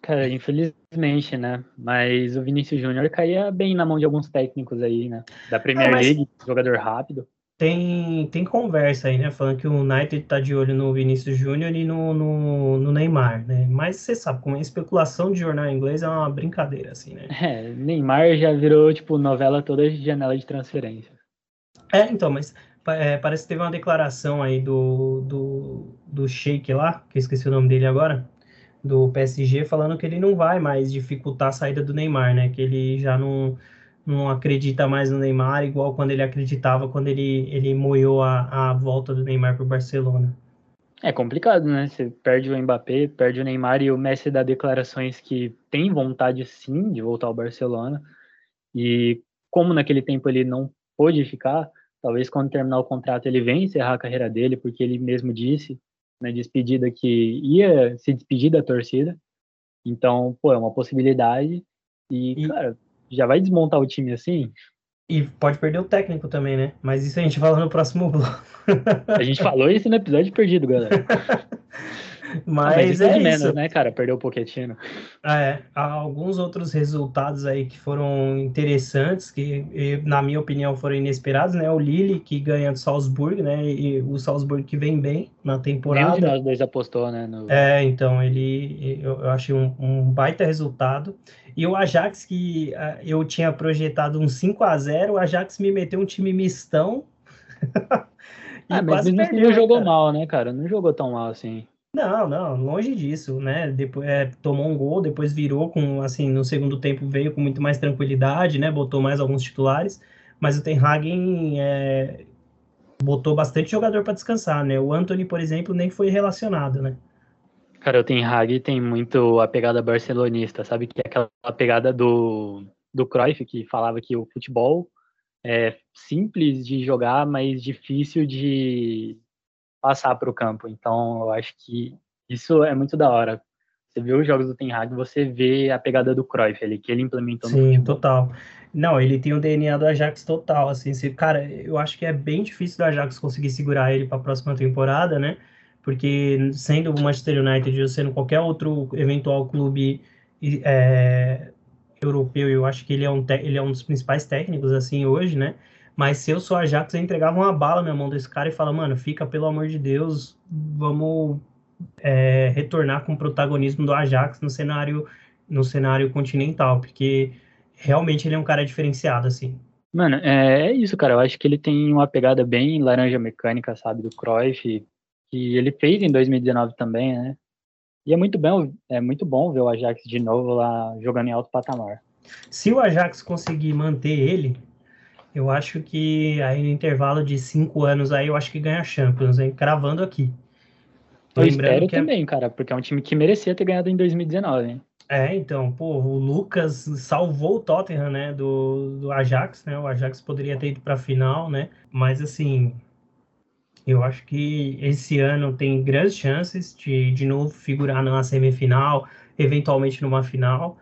Cara, infelizmente, né? Mas o Vinícius Júnior caía bem na mão de alguns técnicos aí, né? Da Premier É, mas- League, jogador rápido. Tem, tem conversa aí, né? Falando que o United tá de olho no Vinícius Júnior e no, no, no Neymar, né? Mas você sabe, como é especulação de jornal inglês é uma brincadeira, assim, né? É, Neymar já virou, tipo, novela toda de janela de transferência. É, então, mas é, parece que teve uma declaração aí do, do, do Sheik lá, que eu esqueci o nome dele agora, do PSG, falando que ele não vai mais dificultar a saída do Neymar, né? Que ele já não, não acredita mais no Neymar, igual quando ele acreditava quando ele, ele moiou a, a volta do Neymar para o Barcelona. É complicado, né? Você perde o Mbappé, perde o Neymar e o Messi dá declarações que tem vontade sim de voltar ao Barcelona. E como naquele tempo ele não pôde ficar, talvez quando terminar o contrato ele venha encerrar a carreira dele, porque ele mesmo disse na despedida que ia se despedir da torcida. Então, pô, é uma possibilidade. E, E- cara, já vai desmontar o time assim? E pode perder o técnico também, né? Mas isso a gente fala no próximo bloco. A gente falou isso no episódio perdido, galera. Mas, mas é de menos, isso. né, cara? Perdeu o Pochettino. É, há alguns outros resultados aí que foram interessantes, que na minha opinião foram inesperados, né? O Lille que ganha do Salzburg, né? E o Salzburg que vem bem na Nenhum de temporada. nós dois apostou, né? No... É, então ele eu, eu achei um, um baita resultado. E o Ajax que ah, eu tinha projetado um 5 a 0, o Ajax me meteu um time mistão. E Ah, mas quase assim perdeu, não jogou cara. mal, né, cara? Não jogou tão mal assim. Não, não, longe disso, né? Depois é, tomou um gol, depois virou com, assim, no segundo tempo veio com muito mais tranquilidade, né? Botou mais alguns titulares, mas o Ten Hagen é, botou bastante jogador para descansar, né? O Anthony, por exemplo, nem foi relacionado, né? Cara, o Ten Hag tem muito a pegada barcelonista, sabe? Que é aquela pegada do, do Cruyff, que falava que o futebol é simples de jogar, mas difícil de passar para o campo. Então, eu acho que isso é muito da hora. Você vê os jogos do Ten Hag, você vê a pegada do Cruyff ali, que ele implementou no Sim, total. Não, ele tem o DNA do Ajax total, assim, se, cara, eu acho que é bem difícil do Ajax conseguir segurar ele para a próxima temporada, né? Porque sendo o Manchester United ou sendo qualquer outro eventual clube é, europeu, eu acho que ele é um ele é um dos principais técnicos assim hoje, né? Mas se eu sou Ajax, eu entregava uma bala na mão desse cara e fala, mano, fica pelo amor de Deus, vamos é, retornar com o protagonismo do Ajax no cenário no cenário continental, porque realmente ele é um cara diferenciado, assim. Mano, é, é isso, cara. Eu acho que ele tem uma pegada bem laranja mecânica, sabe, do Cruyff, que ele fez em 2019 também, né? E é muito bom, é muito bom ver o Ajax de novo lá jogando em alto patamar. Se o Ajax conseguir manter ele, eu acho que aí no intervalo de cinco anos aí, eu acho que ganha a Champions, hein? Cravando aqui. Eu Lembrando espero que é- também, cara, porque é um time que merecia ter ganhado em 2019, hein? É, então, pô, o Lucas salvou o Tottenham, né, do, do Ajax, né? O Ajax poderia ter ido para a final, né? Mas assim, eu acho que esse ano tem grandes chances de de novo figurar numa semifinal, eventualmente numa final.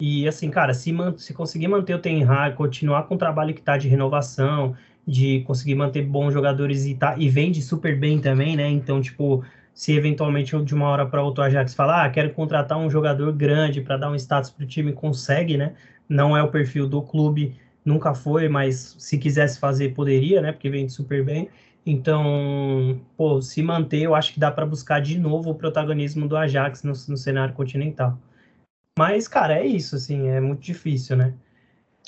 E assim, cara, se, se conseguir manter o Ten Hag, continuar com o trabalho que tá de renovação, de conseguir manter bons jogadores e tá e vende super bem também, né? Então, tipo, se eventualmente de uma hora para outra o Ajax falar, ah, quero contratar um jogador grande para dar um status para o time, consegue, né? Não é o perfil do clube, nunca foi, mas se quisesse fazer, poderia, né? Porque vende super bem. Então, pô, se manter, eu acho que dá para buscar de novo o protagonismo do Ajax no, no cenário continental. Mas, cara, é isso, assim, é muito difícil, né?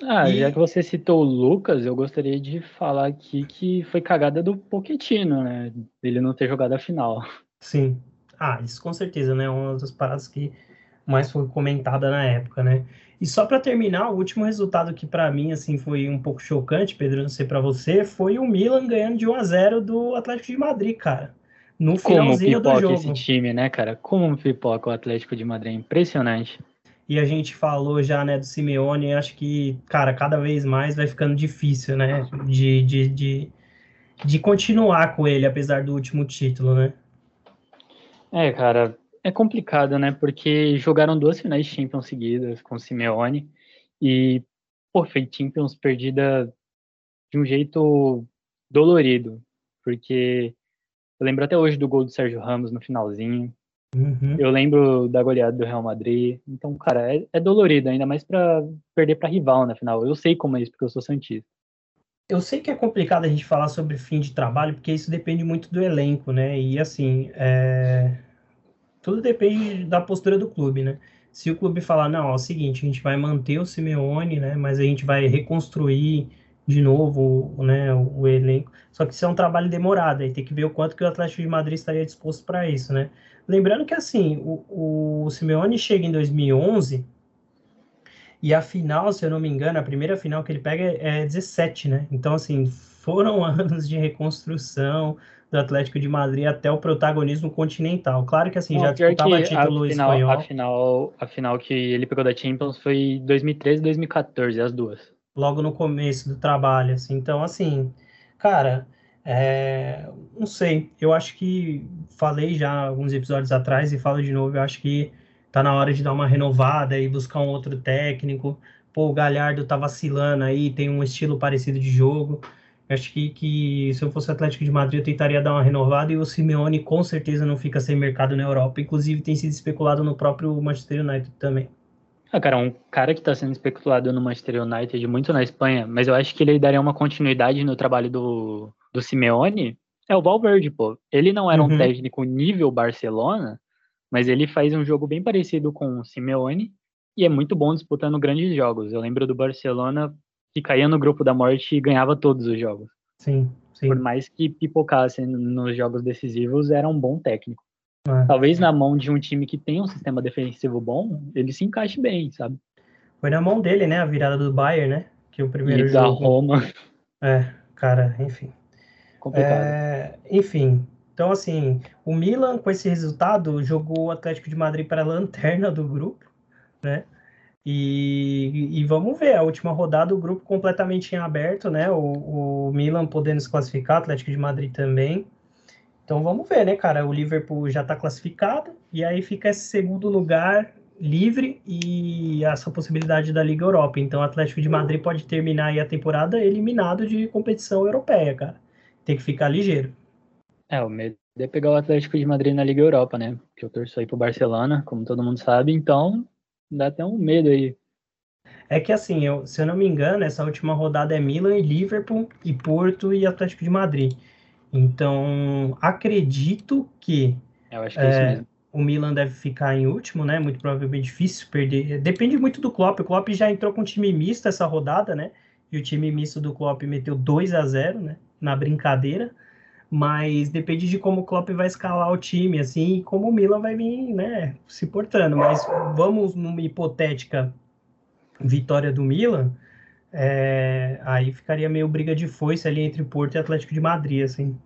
Ah, E- já que você citou o Lucas, eu gostaria de falar aqui que foi cagada do Pochettino, né? Ele não ter jogado a final. Sim. Ah, isso com certeza, né? Uma das paradas que mais foi comentada na época, né? E só para terminar, o último resultado que para mim assim foi um pouco chocante, Pedro, não sei para você, foi o Milan ganhando de 1 a 0 do Atlético de Madrid, cara. No Como finalzinho do pipoca jogo. esse time, né, cara? Como pipoca o Atlético de Madrid, impressionante. E a gente falou já, né, do Simeone, acho que, cara, cada vez mais vai ficando difícil, né, de, de, de, de continuar com ele, apesar do último título, né? É, cara, é complicado, né? Porque jogaram duas finais de Champions seguidas com o Simeone e, pô, foi Champions perdida de um jeito dolorido, porque eu lembro até hoje do gol do Sérgio Ramos no finalzinho, Uhum. eu lembro da goleada do Real Madrid, então, cara, é, é dolorido, ainda mais pra perder pra rival na final. Eu sei como é isso, porque eu sou santista. Eu sei que é complicado a gente falar sobre fim de trabalho, porque isso depende muito do elenco, né? E assim, é, tudo depende da postura do clube, né? Se o clube falar, não, ó, é o seguinte, a gente vai manter o Simeone, né? Mas a gente vai reconstruir de novo, né, o, o elenco. Só que isso é um trabalho demorado, aí tem que ver o quanto que o Atlético de Madrid estaria disposto para isso, né? Lembrando que assim, o, o Simeone chega em 2011 e a final, se eu não me engano, a primeira final que ele pega é 17, né? Então, assim, foram anos de reconstrução do Atlético de Madrid até o protagonismo continental. Claro que, assim, Não, já disputava título a final, espanhol. a final, a final que ele pegou da Champions foi 2013 e 2014, as duas. logo no começo do trabalho, assim. Então, assim, cara, é, não sei. Eu acho que falei já alguns episódios atrás e falo de novo. Eu acho que tá na hora de dar uma renovada e buscar um outro técnico. Pô, o Galhardo tá vacilando aí, tem um estilo parecido de jogo. Acho que, que se eu fosse Atlético de Madrid, eu tentaria dar uma renovada e o Simeone com certeza não fica sem mercado na Europa. Inclusive, tem sido especulado no próprio Manchester United também. Ah, cara, um cara que está sendo especulado no Manchester United, muito na Espanha, mas eu acho que ele daria uma continuidade no trabalho do, do Simeone, é o Valverde, pô. Ele não era uhum. um técnico nível Barcelona, mas ele faz um jogo bem parecido com o Simeone e é muito bom disputando grandes jogos. Eu lembro do Barcelona que caía no grupo da morte e ganhava todos os jogos. Sim, sim. Por mais que pipocasse nos jogos decisivos, era um bom técnico. É. Talvez na mão de um time que tem um sistema defensivo bom, ele se encaixe bem, sabe? Foi na mão dele, né, a virada do Bayern, né? Que o primeiro e jogo. da Roma. É, cara, enfim. Complicado. É, enfim, então assim, o Milan com esse resultado jogou o Atlético de Madrid para a lanterna do grupo, né? E, e, vamos ver, a última rodada, o grupo completamente em aberto, né? O, o Milan podendo se classificar, Atlético de Madrid também. Então vamos ver, né, cara? O Liverpool já está classificado, e aí fica esse segundo lugar livre e essa possibilidade da Liga Europa. Então o Atlético de Madrid pode terminar aí a temporada eliminado de competição europeia, cara. Tem que ficar ligeiro. É, o medo é pegar o Atlético de Madrid na Liga Europa, né? Que eu torço aí pro Barcelona, como todo mundo sabe, então Dá até um medo aí. É que assim, eu, se eu não me engano, essa última rodada é Milan e Liverpool e Porto e Atlético de Madrid. Então, acredito que, que é, é o Milan deve ficar em último, né? Muito provavelmente difícil perder. Depende muito do Klopp. O Klopp já entrou com um time misto essa rodada, né? E o time misto do Klopp meteu 2 a 0 né? Na brincadeira mas depende de como o Klopp vai escalar o time, assim, e como o Milan vai vir, né, se portando. Mas vamos numa hipotética vitória do Milan, é, aí ficaria meio briga de foice ali entre Porto e Atlético de Madrid, assim.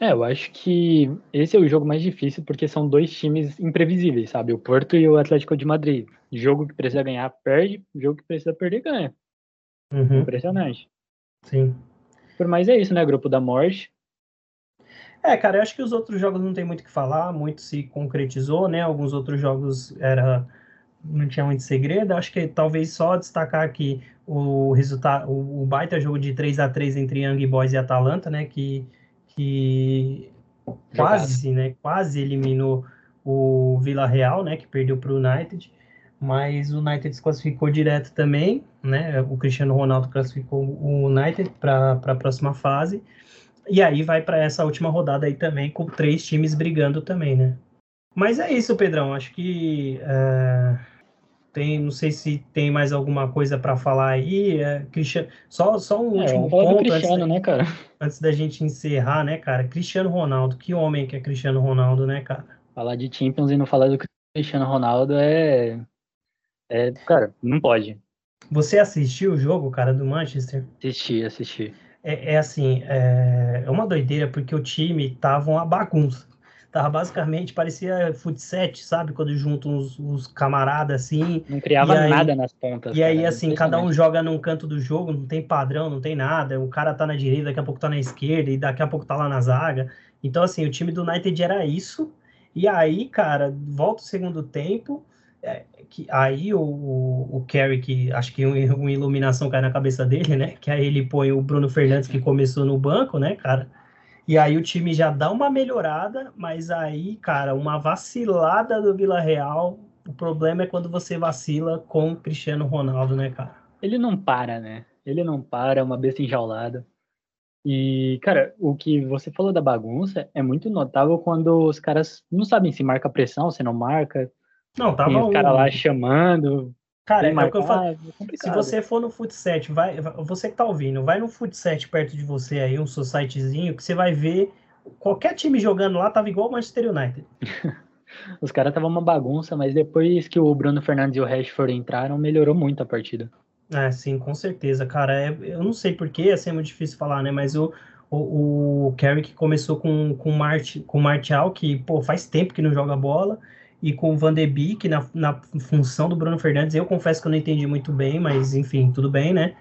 É, eu acho que esse é o jogo mais difícil porque são dois times imprevisíveis, sabe? O Porto e o Atlético de Madrid. Jogo que precisa ganhar, perde. Jogo que precisa perder, ganha. Uhum. Impressionante. Sim. Por mais é isso, né? Grupo da morte. É, cara, eu acho que os outros jogos não tem muito o que falar, muito se concretizou, né? Alguns outros jogos era não tinha muito segredo. Acho que talvez só destacar aqui o resultado, o, o baita jogo de 3 a 3 entre Young Boys e Atalanta, né? Que, que quase, né? Quase eliminou o Vila Real, né? Que perdeu para o United. Mas o United se classificou direto também, né? O Cristiano Ronaldo classificou o United para a próxima fase. E aí vai para essa última rodada aí também, com três times brigando também, né? Mas é isso, Pedrão. Acho que é, tem, não sei se tem mais alguma coisa para falar aí. É, Cristiano, só, só um é, último ponto Cristiano, antes, né, cara? antes da gente encerrar, né, cara? Cristiano Ronaldo, que homem que é Cristiano Ronaldo, né, cara? Falar de Champions e não falar do Cristiano Ronaldo é, é, cara, não pode. Você assistiu o jogo, cara, do Manchester? Assisti, assisti é, é assim, é, é, uma doideira porque o time tava uma bagunça. Tava basicamente, parecia futset, sabe? Quando juntam os, os camaradas assim. Não criava aí, nada nas pontas. E cara, aí, assim, cada um joga num canto do jogo, não tem padrão, não tem nada. O cara tá na direita, daqui a pouco tá na esquerda, e daqui a pouco tá lá na zaga. Então, assim, o time do United era isso. E aí, cara, volta o segundo tempo. É, que aí o, o, Kerry, que acho que uma um iluminação cai na cabeça dele, né? Que aí ele põe o Bruno Fernandes, que começou no banco, né, cara? E aí o time já dá uma melhorada, mas aí, cara, uma vacilada do Vila Real. O problema é quando você vacila com o Cristiano Ronaldo, né, cara? Ele não para, né? Ele não para, é uma besta enjaulada. E, cara, o que você falou da bagunça é muito notável quando os caras não sabem se marca pressão, se não marca. Não, tava Tem os caras lá chamando. Cara, é o que eu falo. É se você for no Futset, vai, você que tá ouvindo, vai no Futset perto de você aí, um societyzinho, que você vai ver qualquer time jogando lá tava igual o Manchester United. Os caras tava uma bagunça, mas depois que o Bruno Fernandes e o Rashford entraram, melhorou muito a partida. É, sim, com certeza, cara. É, eu não sei porquê, assim é muito difícil falar, né? Mas o, o, o Carrick começou com, com, Mart, com o Martial, que, pô, faz tempo que não joga bola e com o Van de Beek na, na função do Bruno Fernandes. Eu confesso que eu não entendi muito bem, mas enfim, tudo bem, né?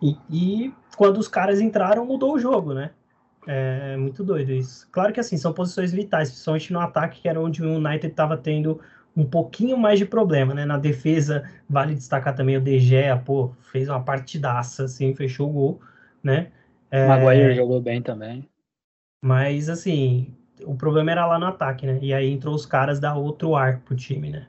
E, e quando os caras entraram, mudou o jogo, né? É muito doido isso. Claro que assim, são posições vitais, principalmente no ataque, que era onde o United estava tendo um pouquinho mais de problema, né? Na defesa, vale destacar também o De Gea, pô, fez uma partidaça, assim, fechou o gol, né? É... Maguire jogou bem também. Mas, assim, o problema era lá no ataque, né? E aí entrou os caras da outro ar pro time, né?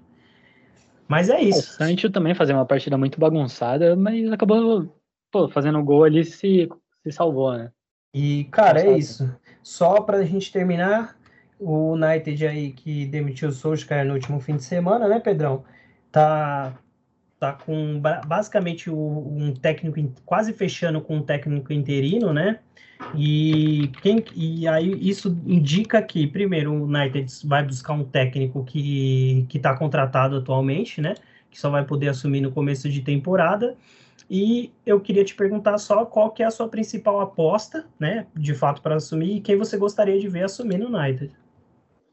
Mas é isso. O Sancho também fazia uma partida muito bagunçada, mas acabou pô, fazendo gol ali se, se salvou, né? E, cara, é isso. Só pra gente terminar, o United aí que demitiu o Solskjaer no último fim de semana, né, Pedrão? Tá, tá com basicamente um técnico quase fechando com um técnico interino, né? E, quem, e aí isso indica que, primeiro, o United vai buscar um técnico que está contratado atualmente, né? Que só vai poder assumir no começo de temporada. E eu queria te perguntar só qual que é a sua principal aposta, né? De fato, para assumir e quem você gostaria de ver assumir no United.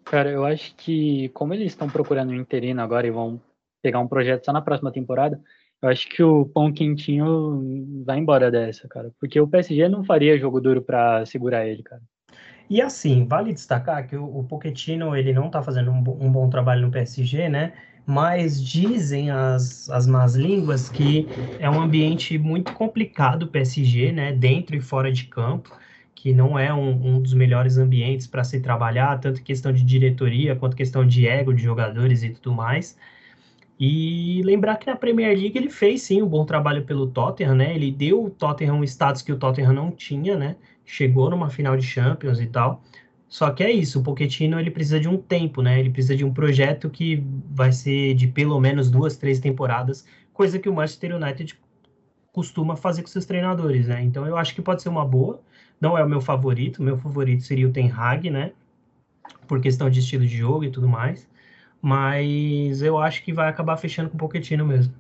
Cara, eu acho que como eles estão procurando um interino agora e vão pegar um projeto só na próxima temporada, eu acho que o pão quentinho vai embora dessa, cara. Porque o PSG não faria jogo duro para segurar ele, cara. E assim, vale destacar que o, Pochettino, ele não tá fazendo um, um, bom trabalho no PSG, né? Mas dizem as, as más línguas que é um ambiente muito complicado o PSG, né? Dentro e fora de campo, que não é um, um dos melhores ambientes para se trabalhar, tanto questão de diretoria quanto questão de ego de jogadores e tudo mais. E lembrar que na Premier League ele fez sim um bom trabalho pelo Tottenham, né? Ele deu o Tottenham um status que o Tottenham não tinha, né? Chegou numa final de Champions e tal. Só que é isso, o Pochettino ele precisa de um tempo, né? Ele precisa de um projeto que vai ser de pelo menos duas, três temporadas, coisa que o Manchester United costuma fazer com seus treinadores, né? Então eu acho que pode ser uma boa. Não é o meu favorito, meu favorito seria o Ten Hag, né? Por questão de estilo de jogo e tudo mais. Mas eu acho que vai acabar fechando com o Pochettino mesmo.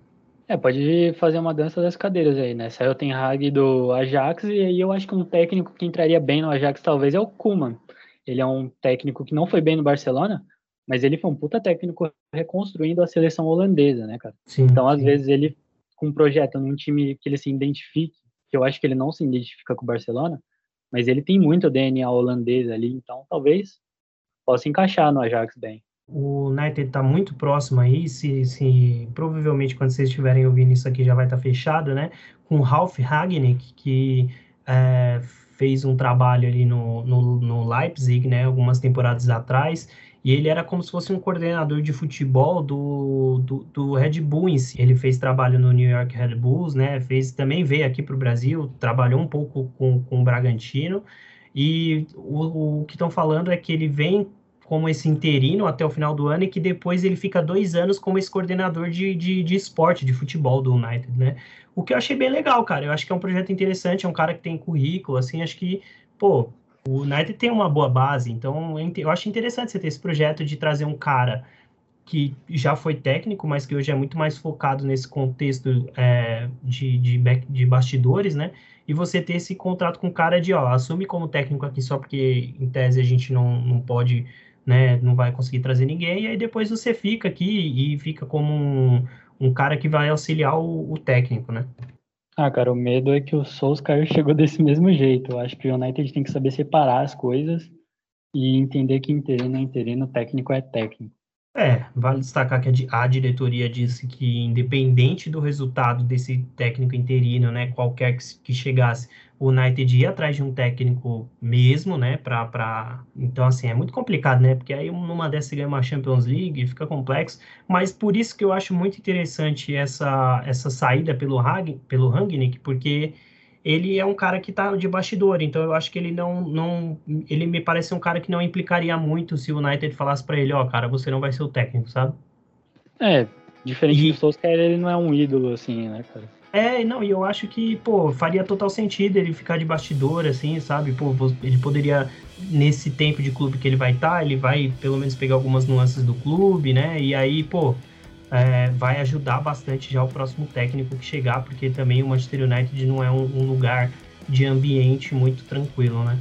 É, pode fazer uma dança das cadeiras aí, né? Saiu o Ten Hag do Ajax e aí eu acho que um técnico que entraria bem no Ajax talvez é o Kuman. Ele é um técnico que não foi bem no Barcelona, mas ele foi um puta técnico reconstruindo a seleção holandesa, né, cara? Sim, então, às sim. vezes, ele, com um projeto num time que ele se identifique, que eu acho que ele não se identifica com o Barcelona, mas ele tem muito DNA holandês ali, então talvez possa encaixar no Ajax bem. O United está muito próximo aí, se, se provavelmente quando vocês estiverem ouvindo isso aqui já vai estar tá fechado, né? Com Ralf Ragnick, que é, fez um trabalho ali no, no, no, Leipzig, né? Algumas temporadas atrás, e ele era como se fosse um coordenador de futebol do, do, do Red Bull em si. Ele fez trabalho no New York Red Bulls, né? Fez, também veio aqui para o Brasil, trabalhou um pouco com, com o Bragantino, e o, o que estão falando é que ele vem como esse interino até o final do ano e que depois ele fica dois anos como esse coordenador de, de, de esporte, de futebol do United, né? O que eu achei bem legal, cara. Eu acho que é um projeto interessante, é um cara que tem currículo, assim, acho que, pô, o United tem uma boa base, então eu acho interessante você ter esse projeto de trazer um cara que já foi técnico, mas que hoje é muito mais focado nesse contexto é, de, de, back, de bastidores, né? E você ter esse contrato com o cara de, ó, assume como técnico aqui só porque, em tese, a gente não, não pode né, não vai conseguir trazer ninguém, e aí depois você fica aqui e fica como um, um cara que vai auxiliar o, o, técnico, né? Ah, cara, o medo é que o Solskjaer chegou desse mesmo jeito. Eu acho que o United tem que saber separar as coisas e entender que interino é interino, técnico é técnico. É, vale destacar que a diretoria disse que, independente do resultado desse técnico interino, né, qualquer que chegasse, o United ia atrás de um técnico mesmo, né, pra, pra... Então, assim, é muito complicado, né, porque aí numa dessas você ganha uma Champions League, fica complexo, mas por isso que eu acho muito interessante essa, essa saída pelo, Hag, pelo porque ele é um cara que está de bastidor, então eu acho que ele não, não, ele me parece um cara que não implicaria muito se o United falasse para ele, ó, oh, cara, você não vai ser o técnico, sabe? É, diferente e... do Solskjaer, ele não é um ídolo, assim, né, cara? É, não, e eu acho que, pô, faria total sentido ele ficar de bastidor, assim, sabe? Pô, ele poderia, nesse tempo de clube que ele vai estar, tá, ele vai pelo menos pegar algumas nuances do clube, né? E aí, pô, é, vai ajudar bastante já o próximo técnico que chegar, porque também o Manchester United não é um, um lugar de ambiente muito tranquilo, né?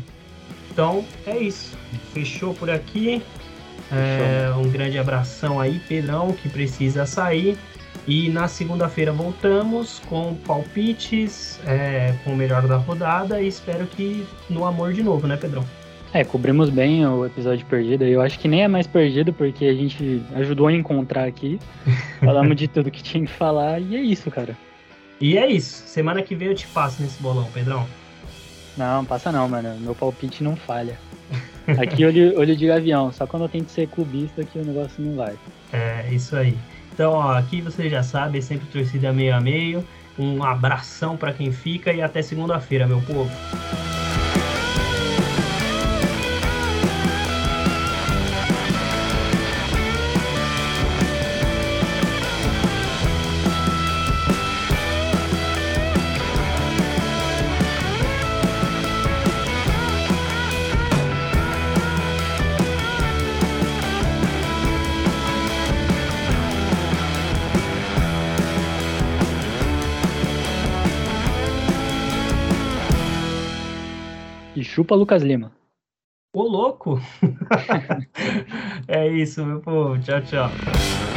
Então é isso. Fechou por aqui. É, um grande abração aí, Pedrão, que precisa sair. E na segunda-feira voltamos com palpites, é, com o melhor da rodada e espero que no amor de novo, né, Pedrão? É, cobrimos bem o episódio perdido. Eu acho que nem é mais perdido, porque a gente ajudou a encontrar aqui. Falamos de tudo que tinha que falar e é isso, cara. E é isso. Semana que vem eu te passo nesse bolão, Pedrão. Não, passa não, mano. Meu palpite não falha. Aqui olho, olho de gavião, só quando eu tento ser clubista que o negócio não vai. É, isso aí. Então, ó, aqui você já sabe, é sempre torcida meio a meio. Um abração para quem fica e até segunda-feira, meu povo. Chupa Lucas Lima. Ô, louco! é isso, meu povo. Tchau, tchau.